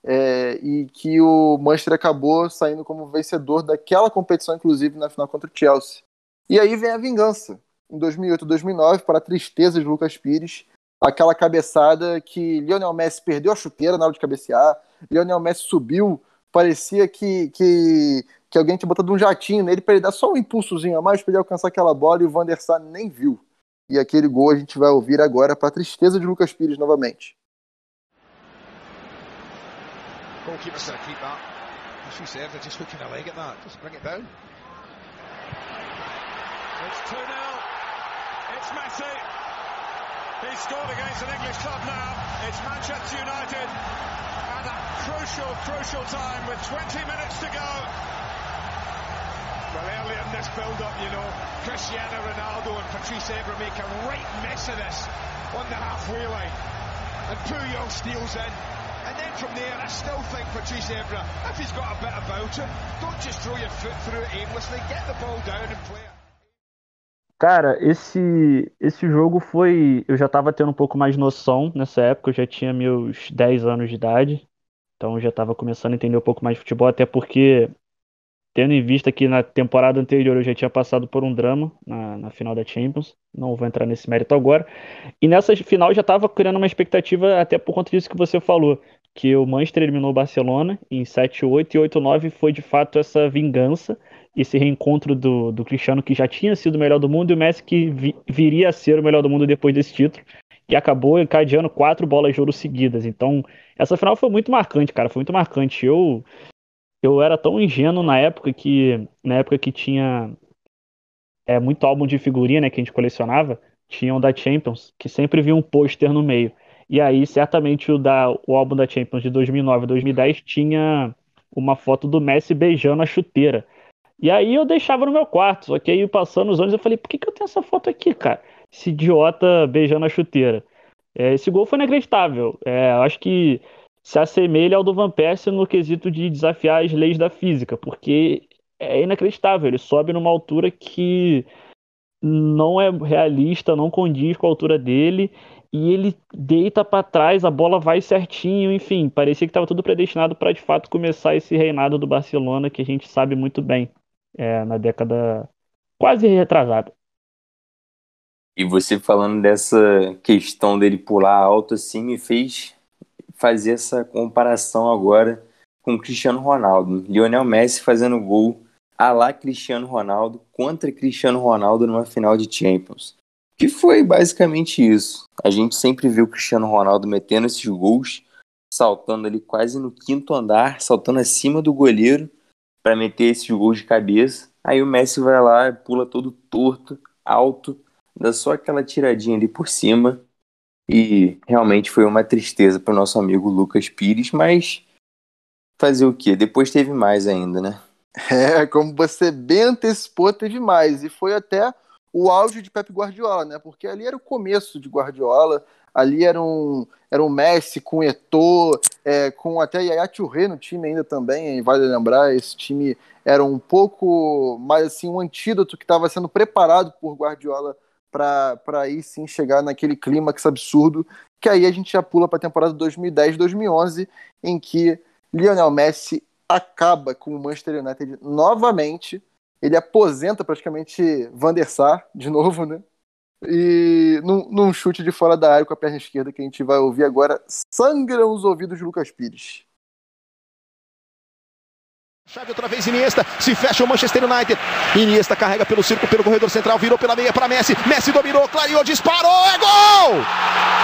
é, e que o Manchester acabou saindo como vencedor daquela competição, inclusive na final contra o Chelsea. E aí vem a vingança. Em 2008 2009, para a tristeza de Lucas Pires, aquela cabeçada que Lionel Messi perdeu a chuteira na hora de cabecear, Lionel Messi subiu, parecia que, que, que alguém tinha botado um jatinho nele para ele dar só um impulsozinho a mais para ele alcançar aquela bola e o Van der Sar nem viu. E aquele gol a gente vai ouvir agora para a tristeza de Lucas Pires novamente. Goalkeeper's going to keep that. She said they're just hooking a leg at that. Just bring it down. It's 2 0. It's Messi. He's scored against an English club now. It's Manchester United at a crucial, crucial time with 20 minutes to go. Well, early in this build-up, you know, Cristiano Ronaldo and Patrice Evra make a right mess of this on the halfway line. And Puyol steals in. And then from there, I still think Patrice Evra, if he's got a bit about him, don't just throw your foot through it aimlessly. Get the ball down and play it. Cara, esse, esse jogo foi. Eu já tava tendo um pouco mais noção nessa época, eu já tinha meus 10 anos de idade. Então eu já tava começando a entender um pouco mais de futebol, até porque tendo em vista que na temporada anterior eu já tinha passado por um drama na, na final da Champions, não vou entrar nesse mérito agora, e nessa final já estava criando uma expectativa até por conta disso que você falou, que o Manchester eliminou o Barcelona em 7-8 e 8-9 foi de fato essa vingança, esse reencontro do, do Cristiano que já tinha sido o melhor do mundo e o Messi que vi, viria a ser o melhor do mundo depois desse título, e acabou encadeando quatro bolas de ouro seguidas, então essa final foi muito marcante, cara, foi muito marcante, eu eu era tão ingênuo na época que na época que tinha é, muito álbum de figurinha, né, que a gente colecionava, tinham da Champions, que sempre vinha um pôster no meio. E aí, certamente, o, da, o álbum da Champions de 2009 e 2010 tinha uma foto do Messi beijando a chuteira. E aí eu deixava no meu quarto, só que aí passando os anos eu falei, por que, que eu tenho essa foto aqui, cara? Esse idiota beijando a chuteira. É, esse gol foi inacreditável. É, acho que se assemelha ao do Van Persie no quesito de desafiar as leis da física, porque é inacreditável, ele sobe numa altura que não é realista, não condiz com a altura dele, e ele deita para trás, a bola vai certinho, enfim, parecia que estava tudo predestinado para de fato começar esse reinado do Barcelona que a gente sabe muito bem é, na década quase retrasada. E você falando dessa questão dele pular alto assim me fez fazer essa comparação agora com Cristiano Ronaldo. Lionel Messi fazendo gol a lá Cristiano Ronaldo contra Cristiano Ronaldo numa final de Champions. Que foi basicamente isso. A gente sempre viu Cristiano Ronaldo metendo esses gols, saltando ali quase no quinto andar, saltando acima do goleiro para meter esses gols de cabeça. Aí o Messi vai lá, pula todo torto, alto, dá só aquela tiradinha ali por cima e realmente foi uma tristeza para o nosso amigo Lucas Pires, mas fazer o quê? Depois teve mais ainda, né? É, como você bem antecipou, teve mais. E foi até o auge de Pep Guardiola, né? Porque ali era o começo de Guardiola, ali era um, era um Messi com Eto'o, é, com até Yaya Touré no time ainda também, vale lembrar, esse time era um pouco mais assim, um antídoto que estava sendo preparado por Guardiola para aí sim chegar naquele clímax absurdo, que aí a gente já pula para a temporada 2010-2011, em que Lionel Messi acaba com o Manchester United novamente, ele aposenta praticamente Van der Sar de novo, né? E num, num, chute de fora da área com a perna esquerda que a gente vai ouvir agora, sangram os ouvidos de Lucas Pires. Chave outra vez Iniesta, se fecha o Manchester United. Iniesta carrega pelo circo, pelo corredor central, virou pela meia para Messi. Messi dominou, clareou, disparou, é gol!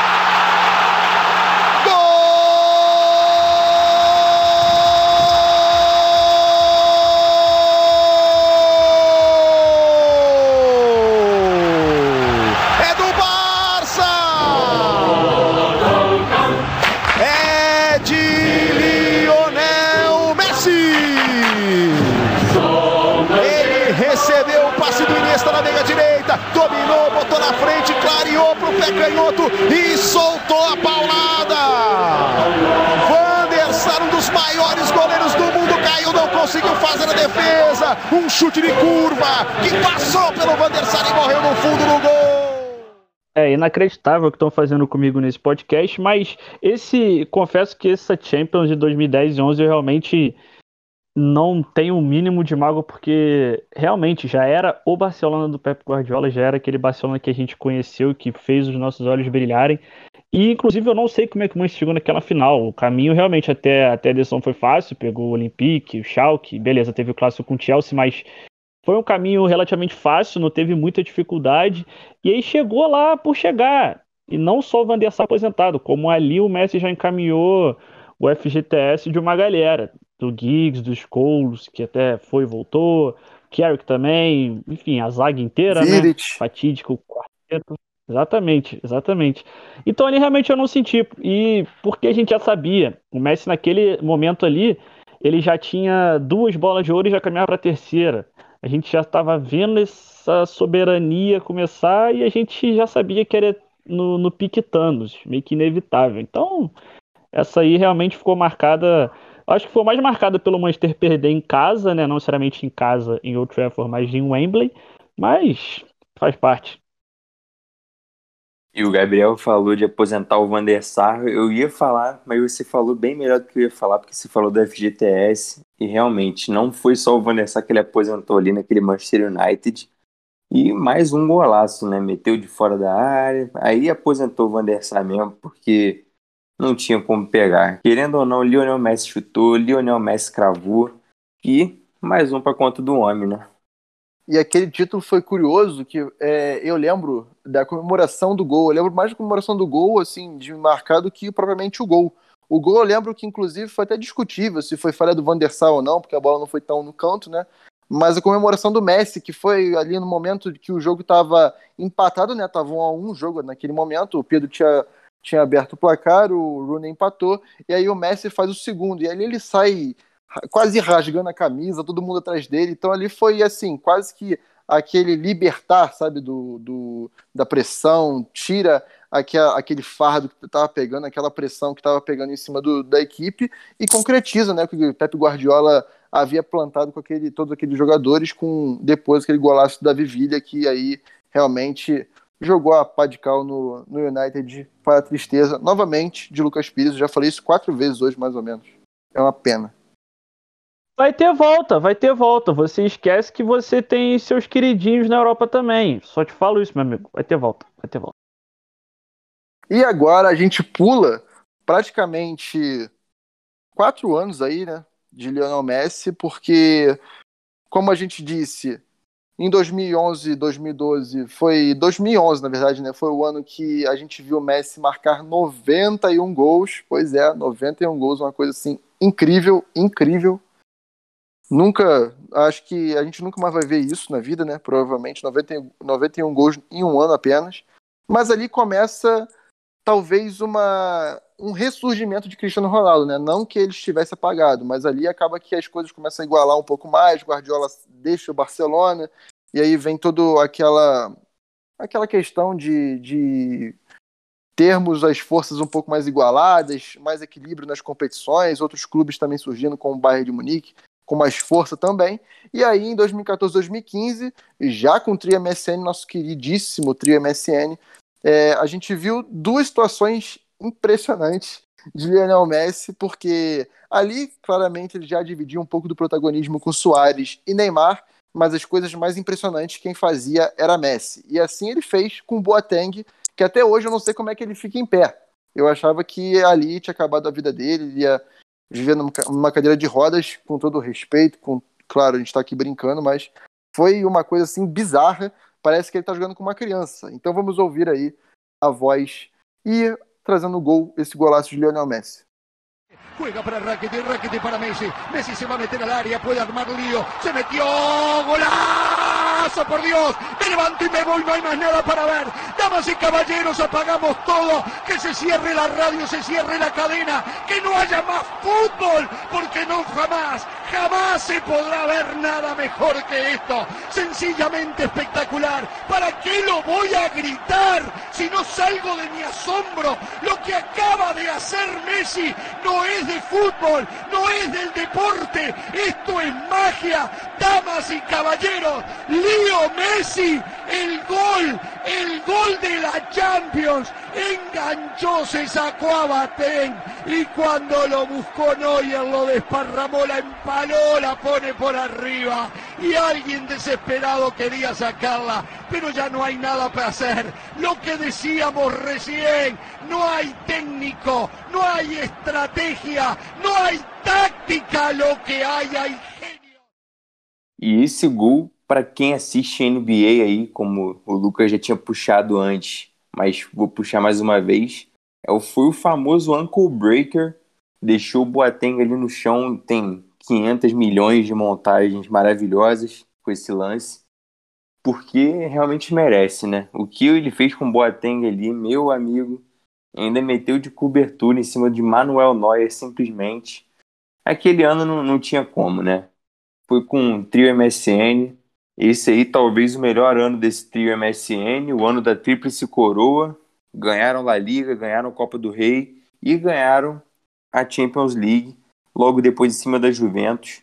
Chute de curva que passou pelo Van der Sar e morreu no fundo do gol. É inacreditável o que estão fazendo comigo nesse podcast, mas esse, confesso que essa Champions de 2010 e 11 eu realmente não tem o um mínimo de mago, porque realmente já era o Barcelona do Pep Guardiola, já era aquele Barcelona que a gente conheceu, que fez os nossos olhos brilharem. E inclusive eu não sei como é que o Manchester chegou naquela final. O caminho realmente até, até a decisão foi fácil, pegou o Olympique, o Schalke, beleza, teve o clássico com o Chelsea, mas foi um caminho relativamente fácil, não teve muita dificuldade. E aí chegou lá por chegar. E não só o Van der Sar aposentado, como ali o Messi já encaminhou o FGTS de uma galera do Giggs, dos Scholes, que até foi e voltou, Carrick também, enfim, a zaga inteira? Vidic. né? Fatídico quarteto. Exatamente, exatamente. Então ali realmente eu não senti. E porque a gente já sabia, o Messi naquele momento ali, ele já tinha duas bolas de ouro e já caminhava para a terceira. A gente já estava vendo essa soberania começar e a gente já sabia que era no, no pique Thanos, meio que inevitável. Então, essa aí realmente ficou marcada Acho que foi mais marcada pelo Manchester perder em casa, né? Não necessariamente em casa em Old Trafford, mas em Wembley. Mas faz parte. E o Gabriel falou de aposentar o Van Sar. Eu ia falar, mas você falou bem melhor do que eu ia falar, porque você falou do FGTS. E realmente, não foi só o Van Sar que ele aposentou ali naquele Manchester United. E mais um golaço, né? Meteu de fora da área. Aí aposentou o Van Sar mesmo, porque não tinha como pegar. Querendo ou não, Lionel Messi chutou, Lionel Messi cravou. E mais um para conta do homem, né? E aquele título foi curioso, que é, eu lembro da comemoração do gol. Eu lembro mais da comemoração do gol, assim, de marcar do que propriamente o gol. O gol eu lembro que, inclusive, foi até discutível se foi falha do Van der Sar ou não, porque a bola não foi tão no canto, né? Mas a comemoração do Messi, que foi ali no momento que o jogo estava empatado, né? Tava um a um jogo naquele momento. O Pedro tinha, tinha aberto o placar, o Rooney empatou, e aí o Messi faz o segundo. E ali ele sai quase rasgando a camisa, todo mundo atrás dele. Então ali foi assim, quase que aquele libertar, sabe, do, do da pressão, tira aquele, fardo que estava pegando, aquela pressão que estava pegando em cima do, da equipe e concretiza, né, o que o Pep Guardiola havia plantado com aquele, todos aqueles jogadores, com depois aquele golaço da Vivilha que aí realmente jogou a pá de cal no, no United para a tristeza, novamente, de Lucas Pires. Eu já falei isso quatro vezes hoje, mais ou menos. É uma pena. Vai ter volta, vai ter volta. Você esquece que você tem seus queridinhos na Europa também. Só te falo isso, meu amigo. Vai ter volta, vai ter volta. E agora a gente pula praticamente quatro anos aí, né, de Lionel Messi, porque, como a gente disse, em 2011, 2012, foi 2011, na verdade, né, foi o ano que a gente viu o Messi marcar 91 gols. Pois é, 91 gols, uma coisa assim incrível, incrível. Nunca, acho que a gente nunca mais vai ver isso na vida, né? Provavelmente 90, 91 gols em um ano apenas. Mas ali começa talvez uma, um ressurgimento de Cristiano Ronaldo, né? Não que ele estivesse apagado, mas ali acaba que as coisas começam a igualar um pouco mais. Guardiola deixa o Barcelona e aí vem toda aquela aquela questão de, de termos as forças um pouco mais igualadas, mais equilíbrio nas competições, outros clubes também surgindo, como o Bayern de Munique, com mais força também. E aí, em 2014, 2015, já com o Trio MSN, nosso queridíssimo Trio MSN, é, a gente viu duas situações impressionantes de Lionel Messi, porque ali, claramente, ele já dividia um pouco do protagonismo com Soares e Neymar, mas as coisas mais impressionantes quem fazia era Messi. E assim ele fez com Boateng, que até hoje eu não sei como é que ele fica em pé. Eu achava que ali tinha acabado a vida dele, ele ia viver numa cadeira de rodas, com todo respeito, com claro, a gente está aqui brincando, mas foi uma coisa assim bizarra. Parece que ele está jogando com uma criança. Então vamos ouvir aí a voz e trazendo o gol, esse golaço de Lionel Messi. Juega para Rakitic, Rakitic para Messi. Messi se va a meter al área, puede armar lío. Se metió, golazo, por Dios. Me levanto y me voy, no hay más nada para ver. Damas y caballeros, apagamos todo. Que se cierre la radio, se cierre la cadena. Que no haya más fútbol, porque no jamás, jamás se podrá ver nada mejor que esto. Sencillamente espectacular. ¿Para qué lo voy a gritar si no salgo de mi asombro? Lo que acaba de hacer Messi no es de fútbol, no es del deporte, esto es magia, damas y caballeros, Leo Messi, el gol, el gol de la Champions, enganchó, se sacó a Batén y cuando lo buscó Neuer lo desparramó, la empaló, la pone por arriba y alguien desesperado quería sacarla, pero ya no hay nada para hacer. Lo que decíamos recién, no hay técnico, no hay estrategia, no hay táctica, lo que hay hay genio. E esse gol, para quem assiste NBA aí, como o Lucas já tinha puxado antes, mas vou puxar mais uma vez, é foi o famoso Uncle Breaker, deixou o Boateng ali no chão, tem 500 milhões de montagens maravilhosas com esse lance, porque realmente merece, né? O que ele fez com o Boateng ali, meu amigo, ainda meteu de cobertura em cima de Manuel Neuer simplesmente. Aquele ano não, não tinha como, né? Foi com o trio MSN, esse aí talvez o melhor ano desse trio MSN, o ano da Tríplice Coroa. Ganharam La Liga, ganharam Copa do Rei e ganharam a Champions League logo depois em cima da Juventus.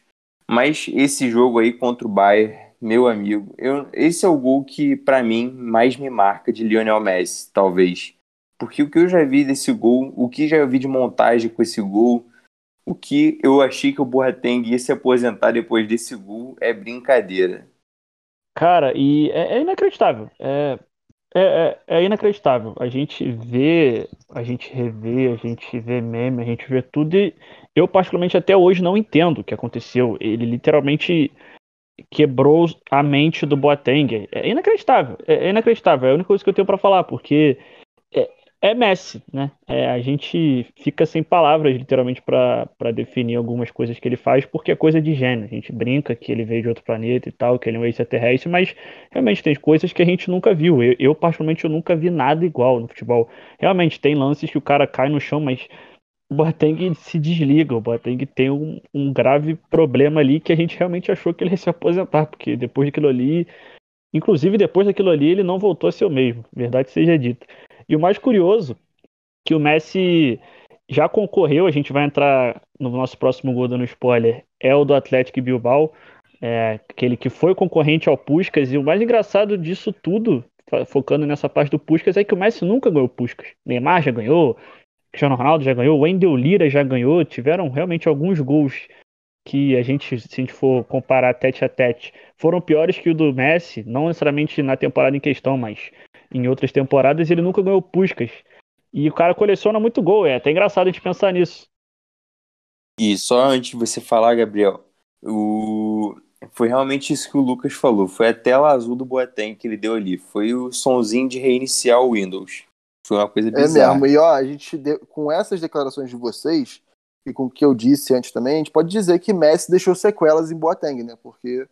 Mas esse jogo aí contra o Bayern, meu amigo, eu, esse é o gol que para mim mais me marca de Lionel Messi, talvez. Porque o que eu já vi desse gol, o que já vi de montagem com esse gol, O que eu achei que o Boateng ia se aposentar depois desse gol é brincadeira. Cara, e é, é inacreditável. É, é, é, é inacreditável. A gente vê, a gente revê, a gente vê meme, a gente vê tudo e eu particularmente até hoje não entendo o que aconteceu. Ele literalmente quebrou a mente do Boateng. É inacreditável. É inacreditável. É a única coisa que eu tenho para falar, porque é, Messi, né? É, a gente fica sem palavras, literalmente, para definir algumas coisas que ele faz, porque é coisa de gênio. A gente brinca que ele veio de outro planeta e tal, que ele é um extraterrestre, mas realmente tem coisas que a gente nunca viu. Eu, eu, particularmente, eu nunca vi nada igual no futebol. Realmente, tem lances que o cara cai no chão, mas o Boateng se desliga, o Boateng tem um, um, grave problema ali que a gente realmente achou que ele ia se aposentar, porque depois daquilo ali, inclusive depois daquilo ali, ele não voltou a ser o mesmo, verdade seja dita. E o mais curioso, que o Messi já concorreu, a gente vai entrar no nosso próximo gol no spoiler, é o do Atlético Bilbao, é, aquele que foi concorrente ao Puskas, e o mais engraçado disso tudo, focando nessa parte do Puskas, é que o Messi nunca ganhou Puskas. Neymar já ganhou, Cristiano Ronaldo já ganhou, Wendel Lira já ganhou, tiveram realmente alguns gols que a gente, se a gente for comparar tete a tete, foram piores que o do Messi, não necessariamente na temporada em questão, mas em outras temporadas ele nunca ganhou Puskas. E o cara coleciona muito gol, é até engraçado a gente pensar nisso. E só antes de você falar, Gabriel, o... foi realmente isso que o Lucas falou. Foi a tela azul do Boateng que ele deu ali. Foi o sonzinho de reiniciar o Windows. Foi uma coisa bizarra. É mesmo. E ó, a gente, com essas declarações de vocês, e com o que eu disse antes também, a gente pode dizer que Messi deixou sequelas em Boateng, né? Porque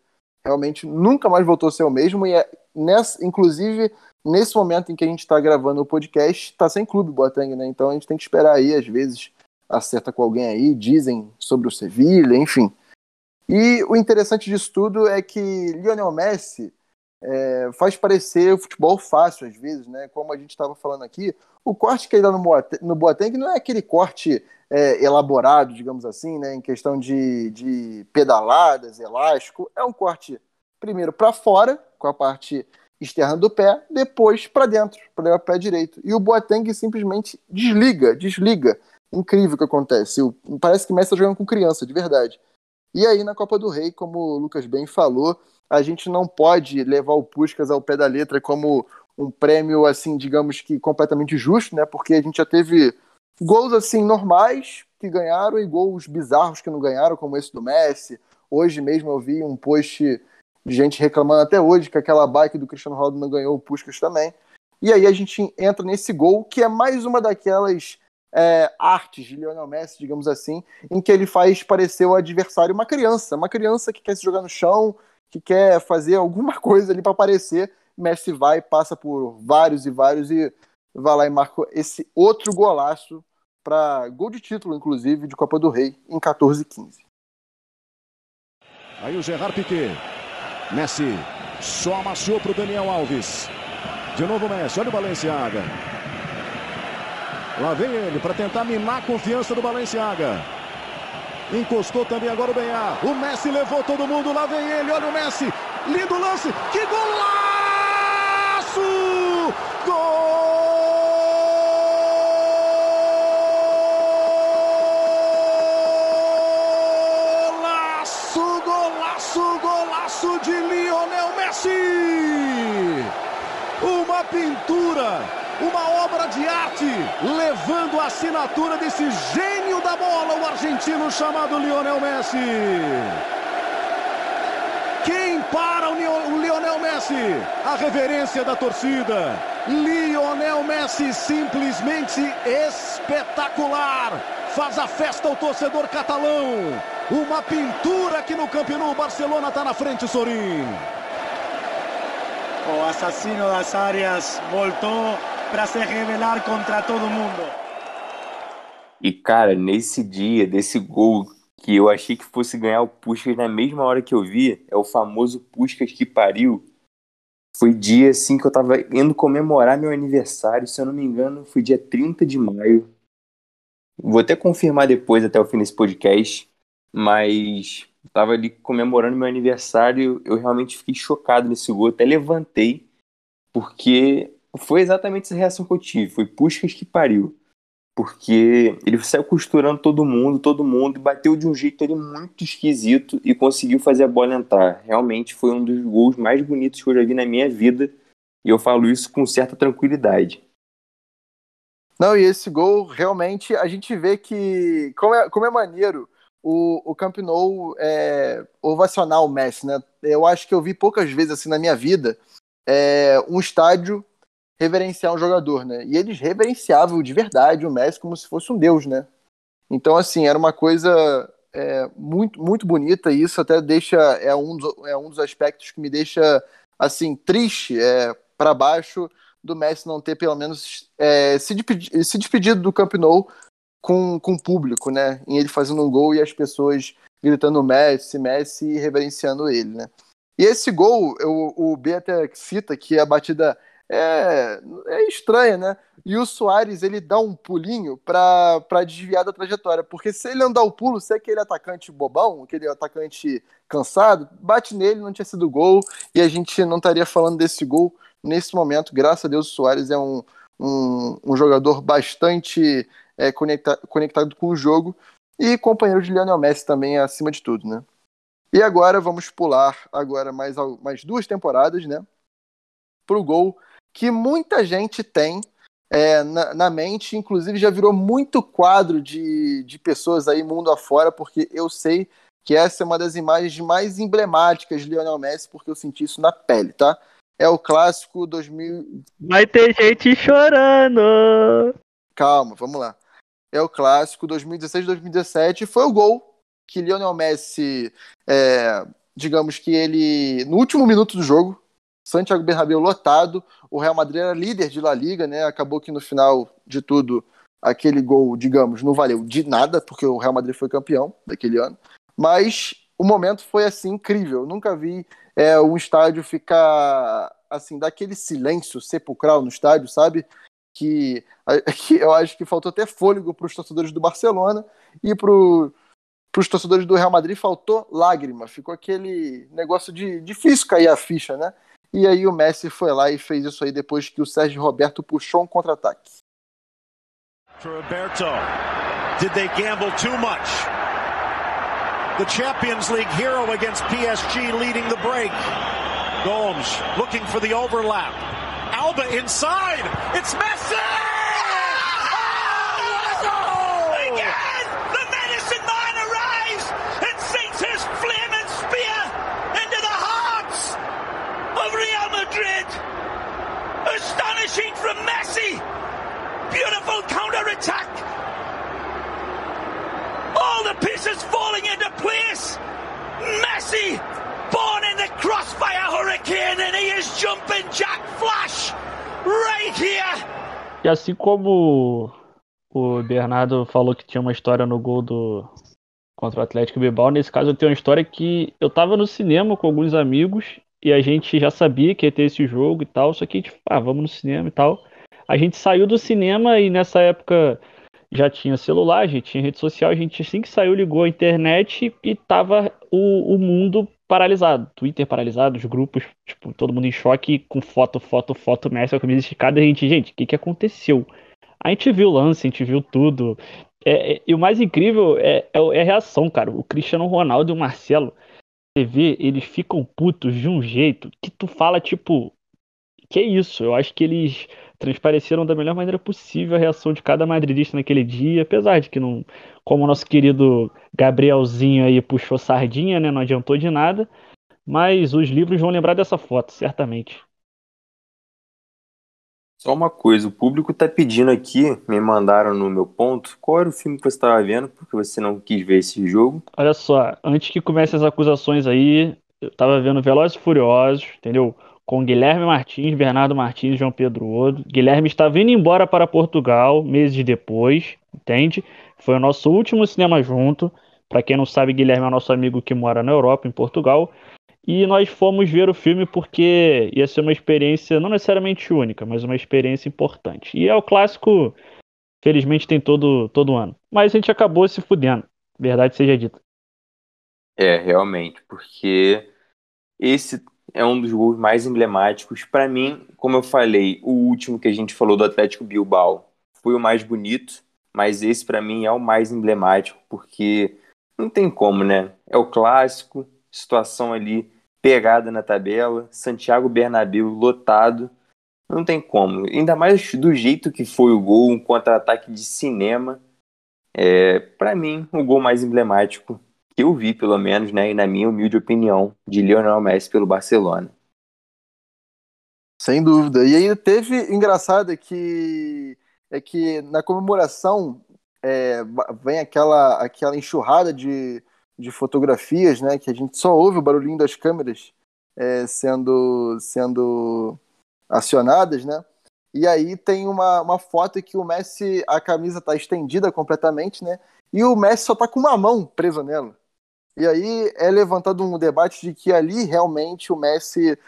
realmente nunca mais voltou a ser o mesmo. E é nessa, inclusive, nesse momento em que a gente está gravando o podcast, está sem clube Boateng, né? Então a gente tem que esperar aí, às vezes acerta com alguém aí, dizem sobre o Sevilha, enfim. E o interessante disso tudo é que Lionel Messi é, faz parecer o futebol fácil às vezes, né? Como a gente estava falando aqui, o corte que ele dá no Boateng, no Boateng não é aquele corte é, elaborado, digamos assim, né? Em questão de, de pedaladas, elástico, é um corte primeiro para fora, com a parte externa do pé, depois para dentro, para levar o pé direito. E o Boateng simplesmente desliga, desliga. Incrível o que acontece. Parece que Messi está jogando com criança, de verdade. E aí na Copa do Rei, como o Lucas bem falou, a gente não pode levar o Puskas ao pé da letra como um prêmio, assim, digamos que completamente justo, né? Porque a gente já teve gols, assim, normais que ganharam e gols bizarros que não ganharam, como esse do Messi. Hoje mesmo eu vi um post gente reclamando até hoje que aquela bike do Cristiano Ronaldo não ganhou o Puskas também. E aí a gente entra nesse gol, que é mais uma daquelas é, artes de Lionel Messi, digamos assim, em que ele faz parecer o adversário uma criança, uma criança que quer se jogar no chão, que quer fazer alguma coisa ali para aparecer. Messi vai, passa por vários e vários e vai lá e marca esse outro golaço para gol de título, inclusive, de Copa do Rei em 14 e 15. Aí o Gerard Piquet. Messi só amassou para o Daniel Alves. De novo Messi, olha o Balenciaga. Lá vem ele para tentar minar a confiança do Balenciaga. Encostou também agora o Benhar. O Messi levou todo mundo. Lá vem ele. Olha o Messi. Lindo lance. Que golaço! Golaço, Uma pintura uma obra de arte, levando a assinatura desse gênio da bola, o argentino chamado Lionel Messi. Quem para o Lionel Messi? A reverência da torcida. Lionel Messi simplesmente espetacular. Faz a festa ao torcedor catalão. Uma pintura que no Campeonato Barcelona está na frente, Sorin. O assassino das áreas voltou para se rebelar contra todo mundo. E cara, nesse dia, desse gol que eu achei que fosse ganhar o Puskas na mesma hora que eu vi, é o famoso Puskas que pariu. Foi dia assim que eu tava indo comemorar meu aniversário, se eu não me engano, foi dia 30 de maio. Vou até confirmar depois, até o fim desse podcast, mas tava ali comemorando meu aniversário, eu realmente fiquei chocado nesse gol, até levantei, porque foi exatamente essa reação que eu tive. Foi Puskas que pariu. porque ele saiu costurando todo mundo, todo mundo, bateu de um jeito ali muito esquisito e conseguiu fazer a bola entrar. Realmente foi um dos gols mais bonitos que eu já vi na minha vida, e eu falo isso com certa tranquilidade. Não, e esse gol, realmente, a gente vê que, como é, como é maneiro o, o Camp Nou é, ovacionar o Messi, né? Eu acho que eu vi poucas vezes, assim, na minha vida, é, um estádio reverenciar um jogador, né? E eles reverenciavam de verdade o Messi como se fosse um deus, né? Então, assim, era uma coisa é, muito, muito bonita e isso até deixa, é um dos, é um dos aspectos que me deixa, assim, triste, é, para baixo do Messi não ter pelo menos é, se, despedir, se despedido do Camp Nou com, com o público, né? Em ele fazendo um gol e as pessoas gritando Messi, Messi e reverenciando ele, né? E esse gol, o, o B até cita que a batida é, é estranha, né? E o Soares ele dá um pulinho para desviar da trajetória, porque se ele não dá o pulo, se é aquele atacante bobão, aquele atacante cansado, bate nele, não tinha sido gol, e a gente não estaria falando desse gol nesse momento. Graças a Deus, o Soares é um, um, um jogador bastante é, conecta, conectado com o jogo e companheiro de Lionel Messi também, acima de tudo, né? E agora vamos pular agora mais, mais duas temporadas, né? Pro gol que muita gente tem é, na, na, mente, inclusive já virou muito quadro de, de pessoas aí mundo afora, porque eu sei que essa é uma das imagens mais emblemáticas de Lionel Messi, porque eu senti isso na pele, tá? É o clássico 2000. Vai ter gente chorando! Calma, vamos lá. É o clássico 2016-2017, foi o gol que Lionel Messi, é, digamos que ele, no último minuto do jogo, Santiago Bernabéu lotado, o Real Madrid era líder de La Liga, né? Acabou que no final de tudo aquele gol, digamos, não valeu de nada, porque o Real Madrid foi campeão daquele ano. Mas o momento foi assim incrível. Eu nunca vi é, um estádio ficar assim daquele silêncio sepulcral no estádio, sabe? Que, que eu acho que faltou até fôlego para os torcedores do Barcelona e para os torcedores do Real Madrid faltou lágrima. Ficou aquele negócio de difícil cair a ficha, né? E aí o Messi foi lá e fez isso aí depois que o Sérgio Roberto puxou um contra-ataque. Roberto, did they gamble too much? The Champions League hero against PSG leading the break. Gomes looking for the overlap. Alba inside. It's Messi! Oh, Again! The medicine man arrives and sinks his flaming spear into the hearts of Real Madrid. Astonishing from Messi. Beautiful counter-attack. All the pieces falling into place. Messi born in the crossfire hurricane, and he is jumping Jack Flash right here. E assim como o Bernardo falou que tinha uma história no gol do contra o Atlético Bilbao, nesse caso eu tenho uma história que eu tava no cinema com alguns amigos e a gente já sabia que ia ter esse jogo e tal, só que a gente, ah, vamos no cinema e tal. A gente saiu do cinema e nessa época já tinha celular, já tinha rede social, a gente assim que saiu ligou a internet e tava o, o mundo paralisado, Twitter paralisado, os grupos, tipo, todo mundo em choque com foto, foto, foto, Messi, a camisa esticada, a gente, gente, o que que aconteceu? A gente viu o lance, a gente viu tudo. É, é, e o mais incrível é, é, é a reação, cara. O Cristiano Ronaldo e o Marcelo, você vê, eles ficam putos de um jeito que tu fala, tipo, que é isso? Eu acho que eles transpareceram da melhor maneira possível a reação de cada madridista naquele dia, apesar de que não, como o nosso querido Gabrielzinho aí puxou sardinha, né, não adiantou de nada, mas os livros vão lembrar dessa foto, certamente. Só uma coisa, o público tá pedindo aqui, me mandaram no meu ponto, qual era o filme que você estava vendo, porque você não quis ver esse jogo. Olha só, antes que comece as acusações aí, eu tava vendo Velozes e Furiosos, entendeu? Com Guilherme Martins, Bernardo Martins e João Pedro Odo. Guilherme estava indo embora para Portugal meses depois, entende? Foi o nosso último cinema junto. Para quem não sabe, Guilherme é nosso amigo que mora na Europa, em Portugal. E nós fomos ver o filme porque ia ser uma experiência não necessariamente única, mas uma experiência importante. E é o clássico, felizmente tem todo, todo ano. Mas a gente acabou se fudendo, verdade seja dita. É, realmente, porque esse é um dos gols mais emblemáticos. Para mim, como eu falei, o último que a gente falou do Atlético Bilbao foi o mais bonito. mas esse para mim é o mais emblemático, porque não tem como, né? É o clássico, situação ali pegada na tabela, Santiago Bernabéu lotado, não tem como. Ainda mais do jeito que foi o gol, um contra-ataque de cinema. É, para mim, o gol mais emblemático que eu vi, pelo menos, né, e na minha humilde opinião, de Lionel Messi pelo Barcelona. Sem dúvida. E aí teve engraçado que é que na comemoração é, vem aquela aquela enxurrada de, de fotografias, né, que a gente só ouve o barulhinho das câmeras é, sendo sendo acionadas, né? E aí tem uma, uma foto que o Messi, a camisa tá estendida completamente, né? E o Messi só tá com uma mão presa nela. E aí é levantado um debate de que ali realmente o Messi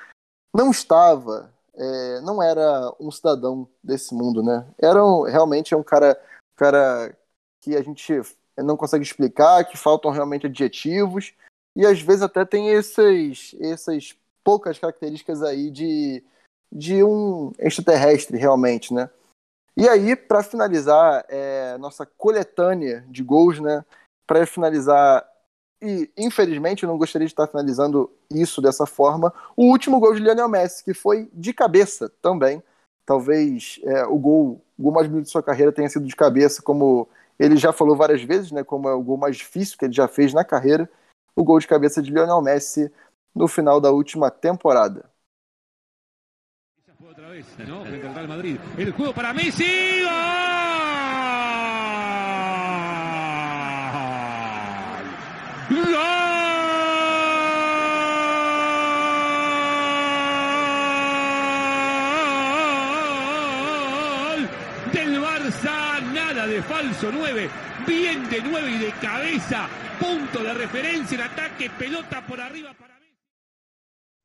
não estava, é, não era um cidadão desse mundo, né? Era um, realmente é um cara, cara que a gente não consegue explicar, que faltam realmente adjetivos e às vezes até tem esses, essas poucas características aí de, de um extraterrestre realmente, né? E aí, para finalizar é, nossa coletânea de gols, né? Para finalizar e infelizmente eu não gostaria de estar finalizando isso dessa forma. O último gol de Lionel Messi, que foi de cabeça também. Talvez é, o, gol, o gol mais bonito de sua carreira tenha sido de cabeça, como ele já falou várias vezes, né? Como é o gol mais difícil que ele já fez na carreira. O gol de cabeça de Lionel Messi no final da última temporada. Outra vez, ¿no? Frente al Real Madrid. El juego para Messi. ¡Gol! Del Barça, nada de falso 9, bien de 9 y de cabeza, punto de referencia en ataque, pelota por arriba para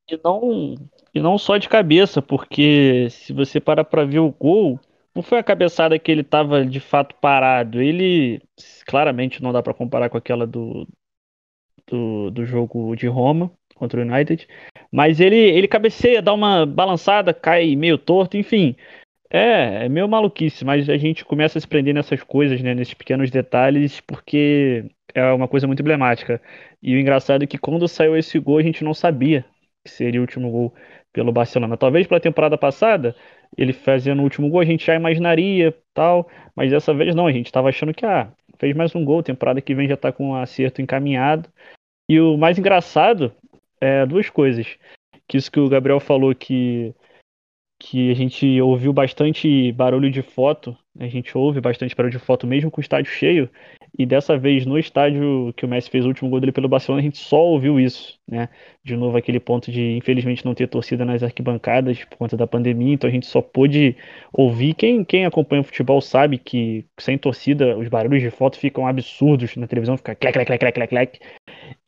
E não, e não só de cabeça, porque se você parar para ver o gol, não foi a cabeçada que ele estava de fato parado. Ele claramente não dá para comparar com aquela do, do, do jogo de Roma contra o United. Mas ele, ele cabeceia, dá uma balançada, cai meio torto, enfim. É, é meio maluquice, mas a gente começa a se prender nessas coisas, né, nesses pequenos detalhes, porque é uma coisa muito emblemática. E o engraçado é que quando saiu esse gol, a gente não sabia que seria o último gol pelo Barcelona. Talvez pela temporada passada, ele fazendo o último gol, a gente já imaginaria, tal, mas dessa vez não, a gente estava achando que, ah, fez mais um gol, temporada que vem já está com um acerto encaminhado. E o mais engraçado é duas coisas. Que isso que o Gabriel falou que que a gente ouviu bastante barulho de foto, a gente ouve bastante barulho de foto mesmo com o estádio cheio, e dessa vez no estádio que o Messi fez o último gol dele pelo Barcelona, a gente só ouviu isso, né? De novo aquele ponto de infelizmente não ter torcida nas arquibancadas por conta da pandemia, então a gente só pôde ouvir. Quem, quem acompanha o futebol sabe que sem torcida os barulhos de foto ficam absurdos na televisão, fica clec, clec, clec, clec, clec, clec.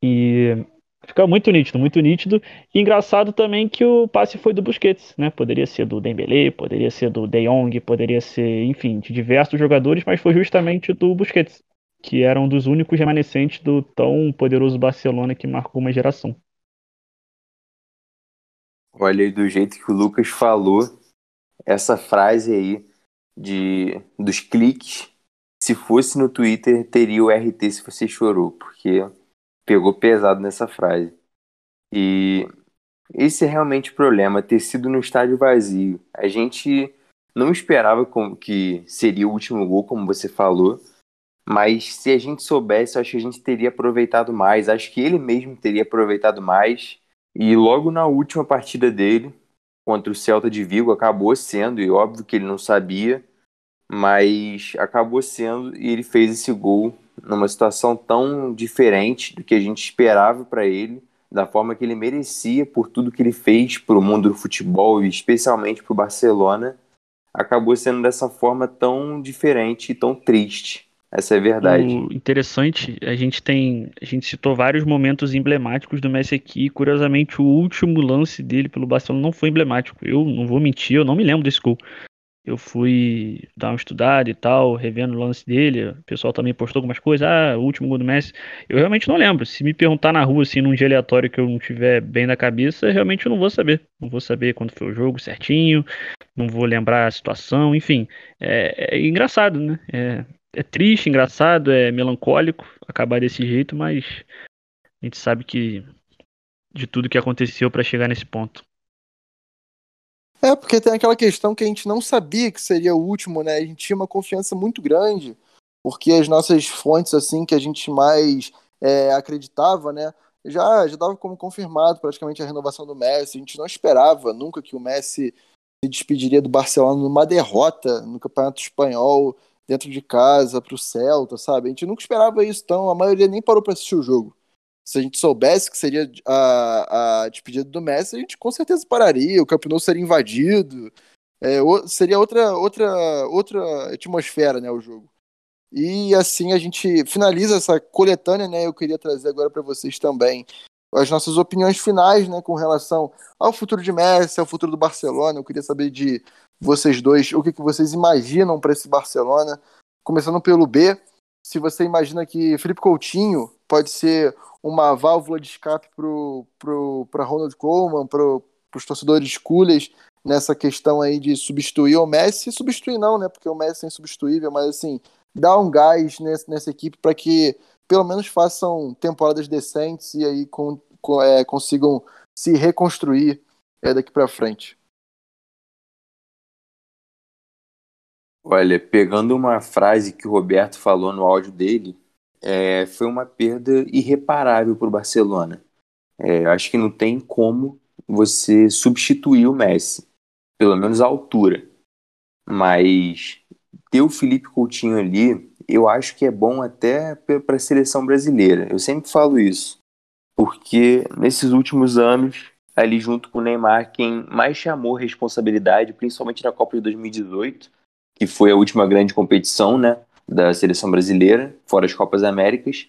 E Fica muito nítido, muito nítido. E engraçado também que o passe foi do Busquets, né? Poderia ser do Dembélé, poderia ser do De Jong, poderia ser, enfim, de diversos jogadores, mas foi justamente do Busquets, que era um dos únicos remanescentes do tão poderoso Barcelona que marcou uma geração. Olha aí do jeito que o Lucas falou, essa frase aí de dos cliques, se fosse no Twitter, teria o RT se você chorou, porque pegou pesado nessa frase. E esse é realmente o problema, ter sido no estádio vazio. A gente não esperava que seria o último gol, como você falou, mas se a gente soubesse, acho que a gente teria aproveitado mais. Acho que ele mesmo teria aproveitado mais. E logo na última partida dele, contra o Celta de Vigo, acabou sendo, e óbvio que ele não sabia, mas acabou sendo, e ele fez esse gol numa situação tão diferente do que a gente esperava para ele, da forma que ele merecia por tudo que ele fez para o mundo do futebol e especialmente para o Barcelona, acabou sendo dessa forma tão diferente e tão triste. Essa é verdade. O interessante, a gente tem, a gente citou vários momentos emblemáticos do Messi aqui. Curiosamente, o último lance dele pelo Barcelona não foi emblemático. Eu não vou mentir, eu não me lembro desse gol eu fui dar uma estudada e tal, revendo o lance dele. O pessoal também postou algumas coisas. Ah, o último gol do Messi. Eu realmente não lembro. Se me perguntar na rua, assim, num dia aleatório que eu não tiver bem na cabeça, realmente eu não vou saber. Não vou saber quando foi o jogo certinho, não vou lembrar a situação, enfim. É, é engraçado, né? É, é triste, engraçado, é melancólico acabar desse jeito, mas a gente sabe que de tudo que aconteceu para chegar nesse ponto. É, porque tem aquela questão que a gente não sabia que seria o último, né? A gente tinha uma confiança muito grande, porque as nossas fontes, assim, que a gente mais é, acreditava, né? Já, já dava como confirmado praticamente a renovação do Messi. A gente não esperava nunca que o Messi se despediria do Barcelona numa derrota no Campeonato Espanhol, dentro de casa, para o Celta, sabe? A gente nunca esperava isso, então a maioria nem parou para assistir o jogo se a gente soubesse que seria a, a despedida do Messi, a gente com certeza pararia, o Camp Nou seria invadido, é, seria outra, outra, outra atmosfera, né, o jogo. E assim a gente finaliza essa coletânea, né, eu queria trazer agora para vocês também as nossas opiniões finais, né, com relação ao futuro de Messi, ao futuro do Barcelona, eu queria saber de vocês dois, o que, que vocês imaginam para esse Barcelona, começando pelo B, se você imagina que Felipe Coutinho pode ser uma válvula de escape para Ronald Koeman, para os torcedores coolers nessa questão aí de substituir o Messi. Substituir não, né? Porque o Messi é insubstituível, mas assim, dar um gás nessa, nessa equipe para que pelo menos façam temporadas decentes e aí com, com, é, consigam se reconstruir é, daqui para frente. Olha, pegando uma frase que o Roberto falou no áudio dele, é, foi uma perda irreparável para o Barcelona. É, acho que não tem como você substituir o Messi, pelo menos a altura. Mas ter o Felipe Coutinho ali, eu acho que é bom até para a seleção brasileira. Eu sempre falo isso, porque nesses últimos anos, ali junto com o Neymar, quem mais chamou responsabilidade, principalmente na Copa de 2018, que foi a última grande competição, né? da seleção brasileira, fora as Copas Américas,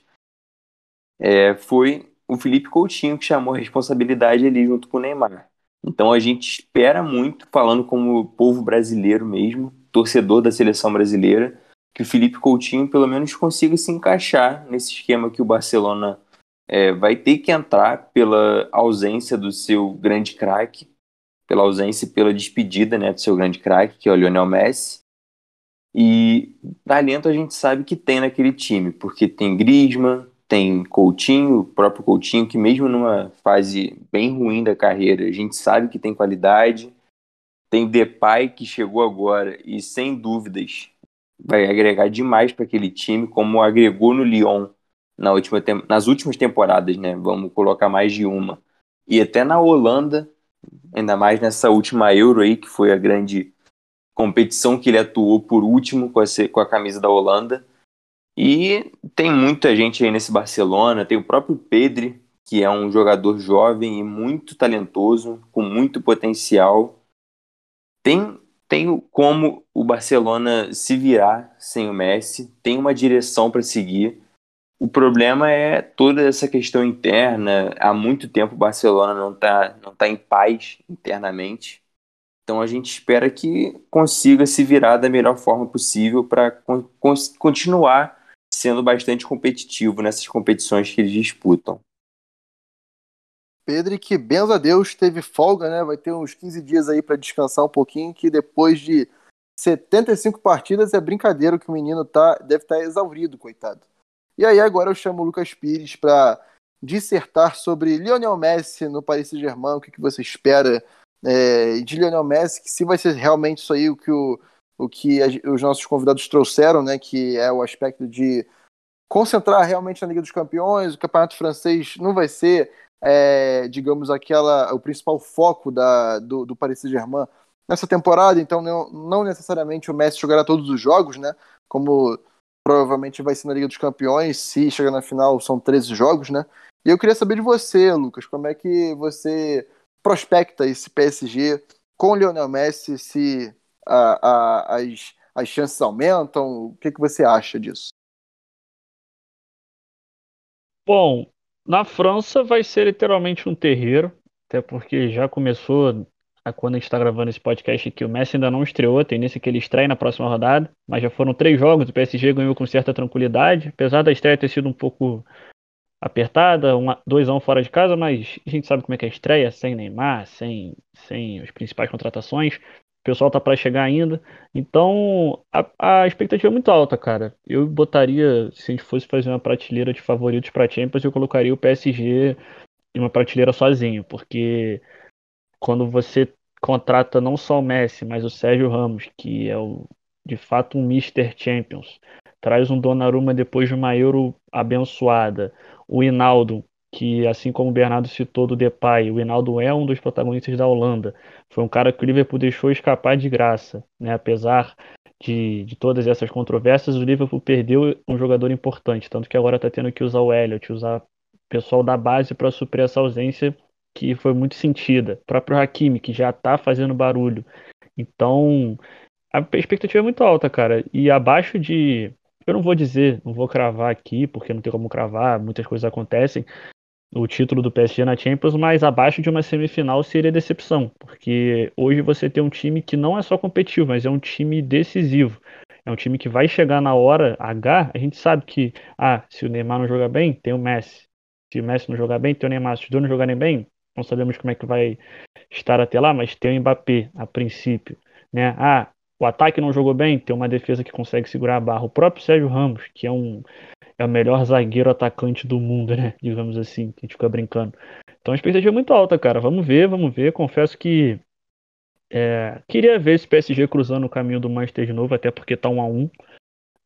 é, foi o Felipe Coutinho que chamou a responsabilidade ali junto com o Neymar. Então a gente espera muito, falando como povo brasileiro mesmo, torcedor da seleção brasileira, que o Felipe Coutinho pelo menos consiga se encaixar nesse esquema que o Barcelona é, vai ter que entrar pela ausência do seu grande craque, pela ausência e pela despedida né, do seu grande craque, que é o Lionel Messi. E talento a gente sabe que tem naquele time, porque tem Griezmann, tem Coutinho, o próprio Coutinho, que mesmo numa fase bem ruim da carreira, a gente sabe que tem qualidade. Tem Depay, que chegou agora e sem dúvidas vai agregar demais para aquele time, como agregou no Lyon na última nas últimas temporadas, né? Vamos colocar mais de uma. E até na Holanda, ainda mais nessa última Euro aí, que foi a grande competição que ele atuou por último com a, com a camisa da Holanda. E tem muita gente aí nesse Barcelona, tem o próprio Pedri, que é um jogador jovem e muito talentoso, com muito potencial. Tem, tem como o Barcelona se virar sem o Messi, tem uma direção para seguir. O problema é toda essa questão interna. Há muito tempo o Barcelona não está não tá em paz internamente. Então a gente espera que consiga se virar da melhor forma possível para con continuar sendo bastante competitivo nessas competições que eles disputam. Pedro, que benza a Deus, teve folga, né? Vai ter uns 15 dias aí para descansar um pouquinho, que depois de 75 partidas é brincadeira que o menino tá, deve estar tá exaurido, coitado. E aí agora eu chamo o Lucas Pires para dissertar sobre Lionel Messi no Paris Saint-Germain, o que, que você espera é, de Lionel Messi, que se vai ser realmente isso aí o que, o, o que a, os nossos convidados trouxeram, né, que é o aspecto de concentrar realmente na Liga dos Campeões, o Campeonato Francês não vai ser, é, digamos, aquela o principal foco da, do, do Paris Saint-Germain nessa temporada, então não, não necessariamente o Messi jogará todos os jogos, né, como provavelmente vai ser na Liga dos Campeões, se chegar na final são 13 jogos, né, e eu queria saber de você, Lucas, como é que você prospecta esse PSG com o Lionel Messi, se a, a, as, as chances aumentam? O que, que você acha disso? Bom, na França vai ser literalmente um terreiro, até porque já começou quando a gente está gravando esse podcast aqui, o Messi ainda não estreou, tem nesse que ele estreia na próxima rodada, mas já foram três jogos, o PSG ganhou com certa tranquilidade, apesar da estreia ter sido um pouco apertada, 2 a 1 um fora de casa, mas a gente sabe como é que é a estreia, sem Neymar, sem, sem as principais contratações. pessoal tá para chegar ainda. Então, a, a, expectativa é muito alta, cara. Eu botaria, se a gente fosse fazer uma prateleira de favoritos para Champions, eu colocaria o PSG em uma prateleira sozinho, porque quando você contrata não só o Messi, mas o Sérgio Ramos, que é o, de fato um Mr. Champions, traz um Donnarumma depois de uma Euro abençoada, o Hinaldo, que assim como o Bernardo citou do Depay, o Hinaldo é um dos protagonistas da Holanda. Foi um cara que o Liverpool deixou escapar de graça, né? Apesar de, de todas essas controvérsias, o Liverpool perdeu um jogador importante, tanto que agora está tendo que usar o Elliot, usar pessoal da base para suprir essa ausência que foi muito sentida. O próprio Hakimi, que já está fazendo barulho. Então, a expectativa é muito alta, cara. E abaixo de. Eu não vou dizer, não vou cravar aqui, porque não tem como cravar, muitas coisas acontecem, o título do PSG na Champions, mas abaixo de uma semifinal seria decepção, porque hoje você tem um time que não é só competitivo, mas é um time decisivo. É um time que vai chegar na hora H, a gente sabe que, ah, se o Neymar não jogar bem, tem o Messi. Se o Messi não jogar bem, tem o Neymar. Se os dois não jogarem bem, não sabemos como é que vai estar até lá, mas tem o Mbappé, a princípio. Né? Ah, o ataque não jogou bem, tem uma defesa que consegue segurar a barra. O próprio Sérgio Ramos, que é um é o melhor zagueiro atacante do mundo, né? Digamos assim, a gente fica brincando. Então a expectativa é muito alta, cara. Vamos ver, vamos ver. Confesso que é, queria ver esse PSG cruzando o caminho do Manchester de novo, até porque tá um a um,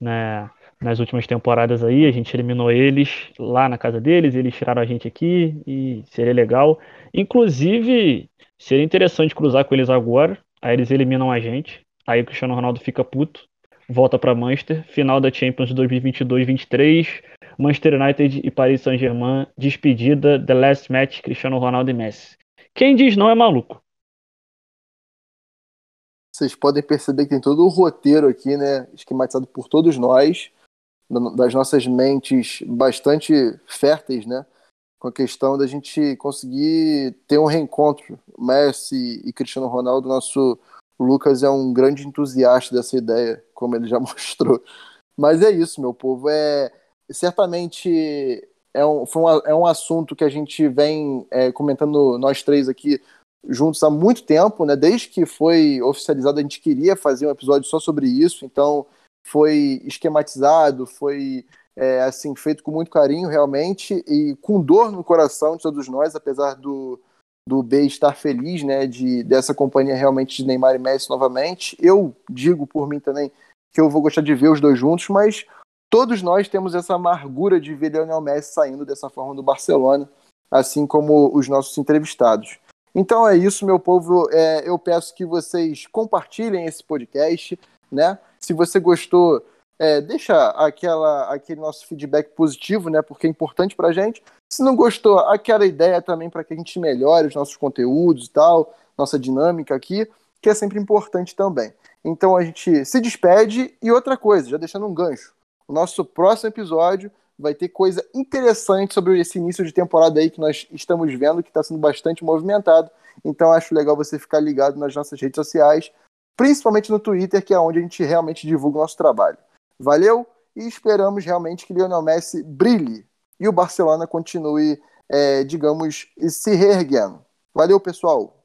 né? Nas últimas temporadas aí, a gente eliminou eles lá na casa deles, eles tiraram a gente aqui e seria legal. Inclusive, seria interessante cruzar com eles agora. Aí eles eliminam a gente. Aí o Cristiano Ronaldo fica puto volta para Manchester, final da Champions 2022-23, Manchester United e Paris Saint-Germain, despedida, The Last Match, Cristiano Ronaldo e Messi. Quem diz não é maluco. Vocês podem perceber que tem todo o roteiro aqui, né, esquematizado por todos nós, das nossas mentes bastante férteis, né, com a questão da gente conseguir ter um reencontro, Messi e Cristiano Ronaldo, nosso o Lucas é um grande entusiasta dessa ideia, como ele já mostrou. Mas é isso, meu povo. É certamente é um, é um assunto que a gente vem é, comentando nós três aqui juntos há muito tempo, né? Desde que foi oficializado, a gente queria fazer um episódio só sobre isso. Então foi esquematizado, foi é, assim feito com muito carinho realmente e com dor no coração de todos nós, apesar do do B estar feliz, né, de dessa companhia realmente de Neymar e Messi novamente. Eu digo por mim também que eu vou gostar de ver os dois juntos, mas todos nós temos essa amargura de ver Lionel Messi saindo dessa forma do Barcelona, assim como os nossos entrevistados. Então é isso, meu povo. É, eu peço que vocês compartilhem esse podcast, né? Se você gostou, é, deixa aquela, aquele nosso feedback positivo, né? Porque é importante pra gente. Se não gostou, aquela ideia também para que a gente melhore os nossos conteúdos e tal, nossa dinâmica aqui, que é sempre importante também. Então a gente se despede e outra coisa, já deixando um gancho. O nosso próximo episódio vai ter coisa interessante sobre esse início de temporada aí que nós estamos vendo, que está sendo bastante movimentado. Então acho legal você ficar ligado nas nossas redes sociais, principalmente no Twitter, que é onde a gente realmente divulga o nosso trabalho. Valeu e esperamos realmente que Lionel Messi brilhe e o Barcelona continue, é, digamos, se reerguendo. Valeu, pessoal!